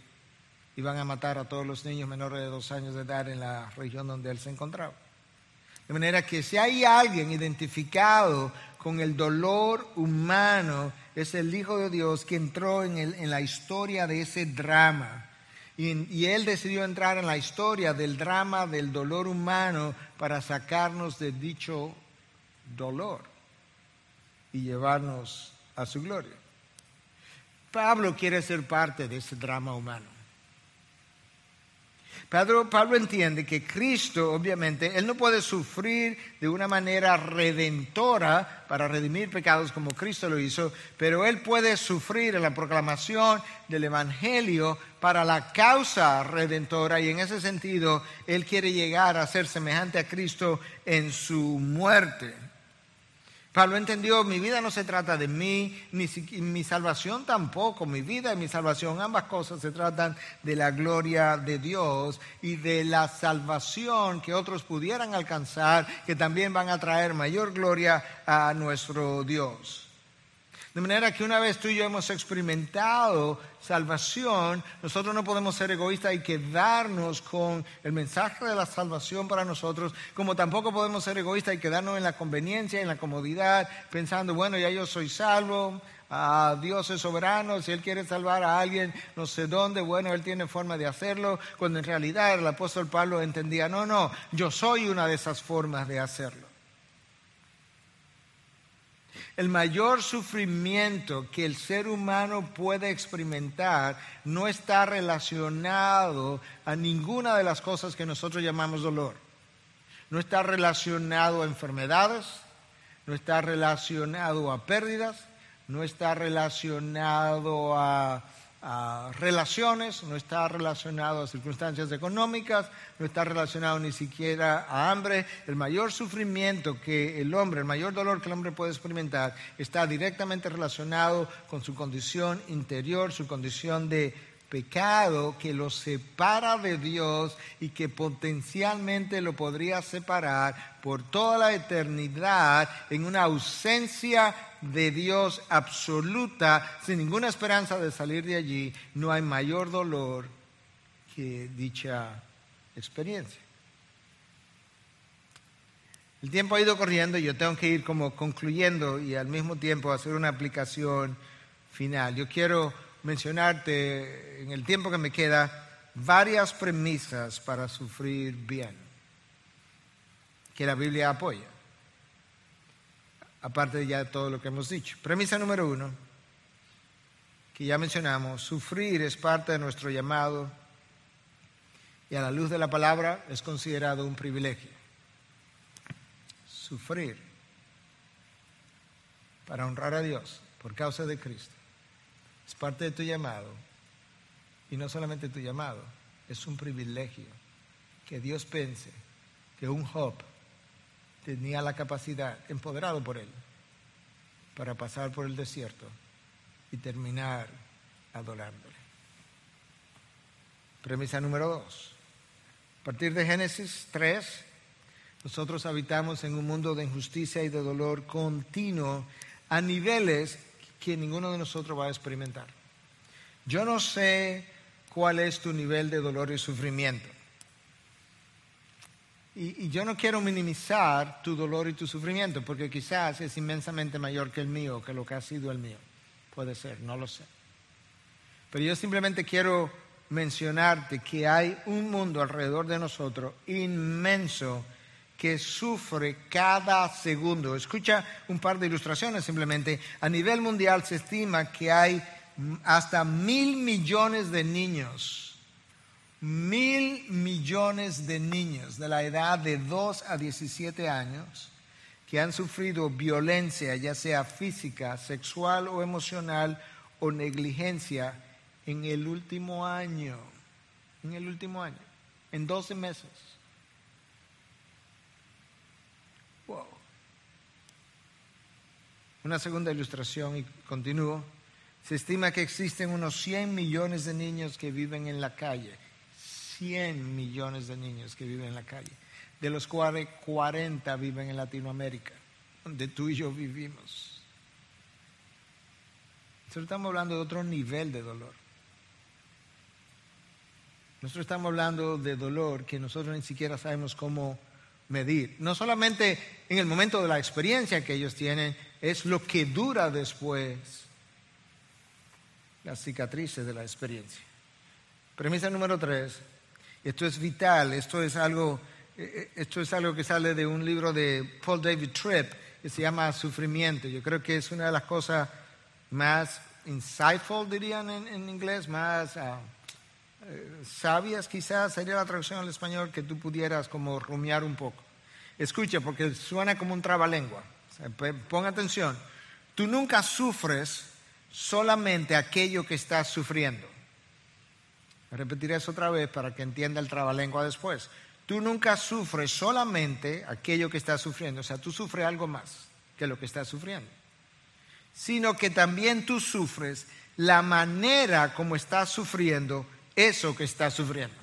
iban a matar a todos los niños menores de dos años de edad en la región donde él se encontraba. De manera que si hay alguien identificado con el dolor humano, es el Hijo de Dios que entró en, la historia de ese drama. y, Él decidió entrar en la historia del drama del dolor humano para sacarnos de dicho dolor y llevarnos a su gloria. Pablo quiere ser parte de ese drama humano. Pablo, Pablo, entiende que Cristo, obviamente, Él no puede sufrir de una manera redentora para redimir pecados como Cristo lo hizo, pero Él puede sufrir en la proclamación del Evangelio para la causa redentora y en ese sentido Él quiere llegar a ser semejante a Cristo en su muerte. Pablo entendió, mi vida no se trata de mí, ni mi salvación tampoco, mi vida y mi salvación, ambas cosas se tratan de la gloria de Dios y de la salvación que otros pudieran alcanzar, que también van a traer mayor gloria a nuestro Dios. De manera que una vez tú y yo hemos experimentado salvación, nosotros no podemos ser egoístas y quedarnos con el mensaje de la salvación para nosotros, como tampoco podemos ser egoístas y quedarnos en la conveniencia, en la comodidad, pensando, bueno, ya yo soy salvo, ah, Dios es soberano, si Él quiere salvar a alguien, no sé dónde, bueno, Él tiene forma de hacerlo, cuando en realidad el apóstol Pablo entendía, no, no, yo soy una de esas formas de hacerlo. El mayor sufrimiento que el ser humano puede experimentar no está relacionado a ninguna de las cosas que nosotros llamamos dolor. No está relacionado a enfermedades, no está relacionado a pérdidas, no está relacionado a, a relaciones, no está relacionado a circunstancias económicas, no está relacionado ni siquiera a hambre. El mayor sufrimiento que el hombre, el mayor dolor que el hombre puede experimentar está directamente relacionado con su condición interior, su condición de pecado que lo separa de Dios y que potencialmente lo podría separar por toda la eternidad en una ausencia de Dios absoluta, sin ninguna esperanza de salir de allí, no hay mayor dolor que dicha experiencia. El tiempo ha ido corriendo y yo tengo que ir como concluyendo y al mismo tiempo hacer una aplicación final. Yo quiero mencionarte en el tiempo que me queda varias premisas para sufrir bien, que la Biblia apoya, aparte de ya todo lo que hemos dicho. Premisa número uno, que ya mencionamos, sufrir es parte de nuestro llamado y a la luz de la palabra es considerado un privilegio. Sufrir para honrar a Dios por causa de Cristo parte de tu llamado. Y no solamente tu llamado, es un privilegio que Dios pense que un Job tenía la capacidad, empoderado por él, para pasar por el desierto y terminar adorándole. Premisa número dos. A partir de Génesis 3, nosotros habitamos en un mundo de injusticia y de dolor continuo a niveles que ninguno de nosotros va a experimentar. Yo no sé cuál es tu nivel de dolor y sufrimiento. Y, yo no quiero minimizar tu dolor y tu sufrimiento, porque quizás es inmensamente mayor que el mío, que lo que ha sido el mío. Puede ser, no lo sé. Pero yo simplemente quiero mencionarte que hay un mundo alrededor de nosotros inmenso que sufre cada segundo. Escucha un par de ilustraciones simplemente. A nivel mundial se estima que hay hasta mil millones de niños, mil millones de niños de la edad de 2 a 17 años que han sufrido violencia, ya sea física, sexual o emocional, o negligencia en el último año, en el último año, en 12 meses. Una segunda ilustración y continúo. Se estima que existen unos 100 millones de niños que viven en la calle. 100 millones de niños que viven en la calle, de los cuales 40 viven en Latinoamérica, donde tú y yo vivimos. Nosotros estamos hablando de otro nivel de dolor. Nosotros estamos hablando de dolor que nosotros ni siquiera sabemos cómo medir. No solamente en el momento de la experiencia que ellos tienen, es lo que dura después las cicatrices de la experiencia. Premisa número tres, esto es vital, esto es algo, eh, eh, esto es algo que sale de un libro de Paul David Tripp que se llama Sufrimiento. Yo creo que es una de las cosas más insightful, dirían en, inglés, más eh, sabias quizás, sería la traducción al español que tú pudieras como rumiar un poco. Escucha, porque suena como un trabalengua. Pon atención. Tú nunca sufres solamente aquello que estás sufriendo. Repetiré eso otra vez para que entienda el trabalengua después. Tú nunca sufres solamente aquello que estás sufriendo, o sea, tú sufres algo más que lo que estás sufriendo, sino que también tú sufres la manera como estás sufriendo eso que estás sufriendo.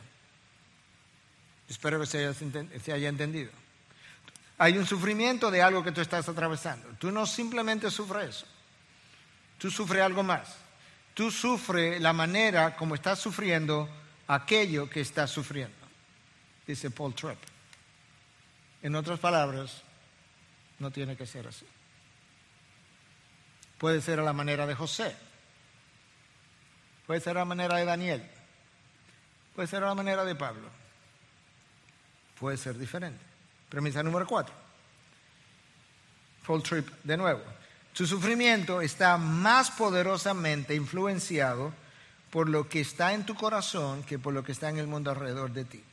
Espero que se haya entendido hay un sufrimiento de algo que tú estás atravesando. Tú no simplemente sufres eso. Tú sufres algo más. Tú sufres la manera como estás sufriendo aquello que estás sufriendo. Dice Paul Tripp. En otras palabras, no tiene que ser así. Puede ser a la manera de José. Puede ser a la manera de Daniel. Puede ser a la manera de Pablo. Puede ser diferente. Premisa número cuatro. Full trip de nuevo. Su sufrimiento está más poderosamente influenciado por lo que está en tu corazón que por lo que está en el mundo alrededor de ti.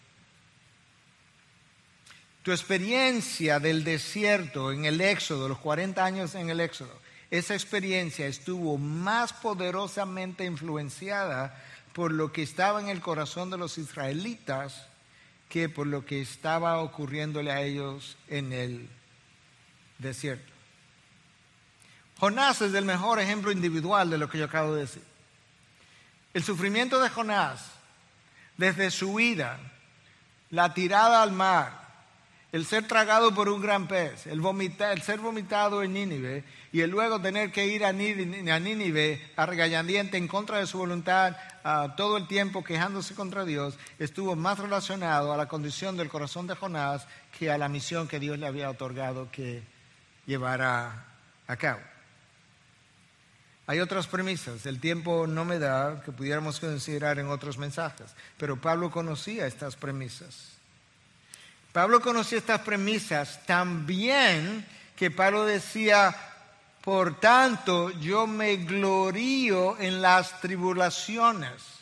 Tu experiencia del desierto en el éxodo, los 40 años en el éxodo, esa experiencia estuvo más poderosamente influenciada por lo que estaba en el corazón de los israelitas que por lo que estaba ocurriéndole a ellos en el desierto. Jonás es el mejor ejemplo individual de lo que yo acabo de decir. El sufrimiento de Jonás, desde su vida, la tirada al mar, el ser tragado por un gran pez, el, el ser vomitado en Nínive y el luego tener que ir a Nínive a regañadiente en contra de su voluntad todo el tiempo quejándose contra Dios, estuvo más relacionado a la condición del corazón de Jonás que a la misión que Dios le había otorgado que llevara a cabo. Hay otras premisas, el tiempo no me da que pudiéramos considerar en otros mensajes, pero Pablo conocía estas premisas. Pablo conocía estas premisas tan bien que Pablo decía, por tanto, yo me glorío en las tribulaciones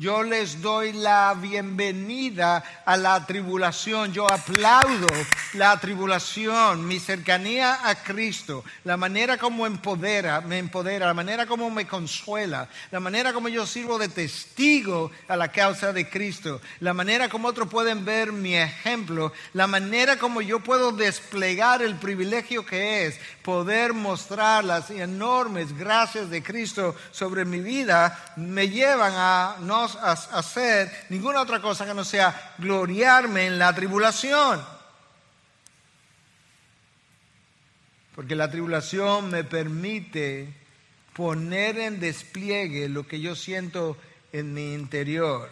yo les doy la bienvenida a la tribulación. Yo aplaudo la tribulación, mi cercanía a Cristo, la manera como empodera, me empodera, la manera como me consuela, la manera como yo sirvo de testigo a la causa de Cristo, la manera como otros pueden ver mi ejemplo, la manera como yo puedo desplegar el privilegio que es poder mostrar las enormes gracias de Cristo sobre mi vida, me llevan a no hacer ninguna otra cosa que no sea gloriarme en la tribulación. Porque la tribulación me permite poner en despliegue lo que yo siento en mi interior.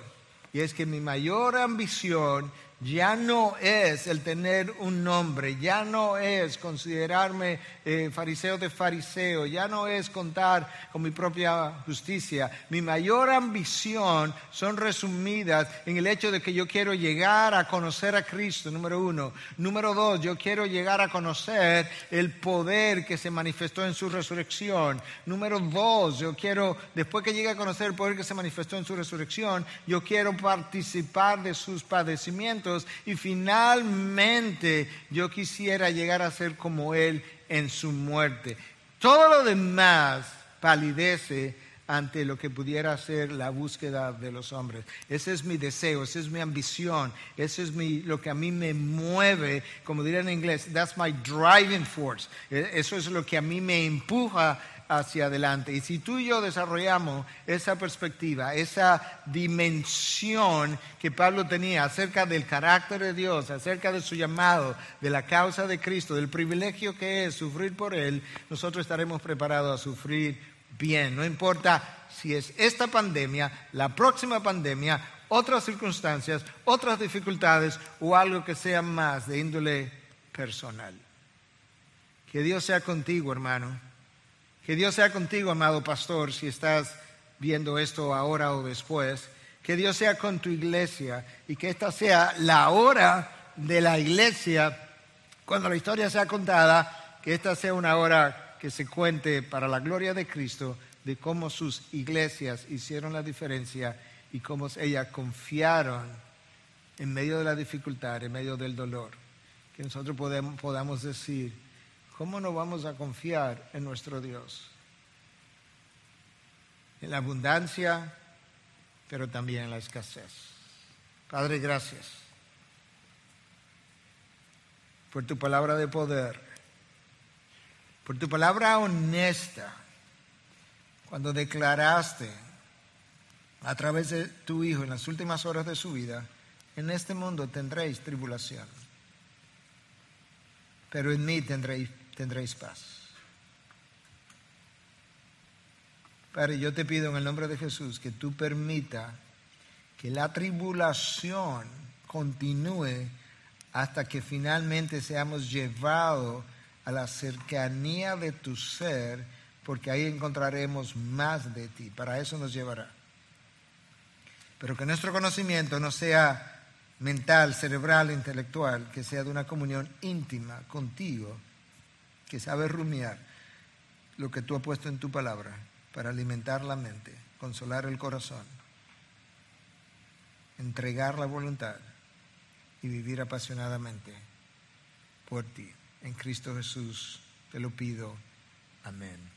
Y es que mi mayor ambición ya no es el tener un nombre, ya no es considerarme eh, fariseo de fariseo, ya no es contar con mi propia justicia. Mi mayor ambición son resumidas en el hecho de que yo quiero llegar a conocer a Cristo, número uno. Número dos, yo quiero llegar a conocer el poder que se manifestó en su resurrección. Número dos, yo quiero, después que llegue a conocer el poder que se manifestó en su resurrección, yo quiero participar de sus padecimientos y finalmente yo quisiera llegar a ser como Él en su muerte. Todo lo demás palidece ante lo que pudiera ser la búsqueda de los hombres. Ese es mi deseo, esa es mi ambición, ese es mi, lo que a mí me mueve, como diría en inglés, that's my driving force. E, eso es lo que a mí me empuja hacia adelante. Y si tú y yo desarrollamos esa perspectiva, esa dimensión que Pablo tenía acerca del carácter de Dios, acerca de su llamado, de la causa de Cristo, del privilegio que es sufrir por Él, nosotros estaremos preparados a sufrir bien. No importa si es esta pandemia, la próxima pandemia, otras circunstancias, otras dificultades o algo que sea más de índole personal. Que Dios sea contigo, hermano. Que Dios sea contigo, amado pastor, si estás viendo esto ahora o después. Que Dios sea con tu iglesia y que esta sea la hora de la iglesia cuando la historia sea contada, que esta sea una hora que se cuente para la gloria de Cristo de cómo sus iglesias hicieron la diferencia y cómo ellas confiaron en medio de la dificultad, en medio del dolor. Que nosotros podamos decir, ¿cómo no vamos a confiar en nuestro Dios? En la abundancia, pero también en la escasez. Padre, gracias por tu palabra de poder, por tu palabra honesta, cuando declaraste a través de tu Hijo en las últimas horas de su vida, en este mundo tendréis tribulación, pero en mí tendréis tendréis paz. Padre, yo te pido en el nombre de Jesús que tú permita que la tribulación continúe hasta que finalmente seamos llevados a la cercanía de tu ser, porque ahí encontraremos más de ti. Para eso nos llevará. Pero que nuestro conocimiento no sea mental, cerebral, intelectual, que sea de una comunión íntima contigo que sabe rumiar lo que tú has puesto en tu palabra para alimentar la mente, consolar el corazón, entregar la voluntad y vivir apasionadamente por ti. En Cristo Jesús te lo pido. Amén.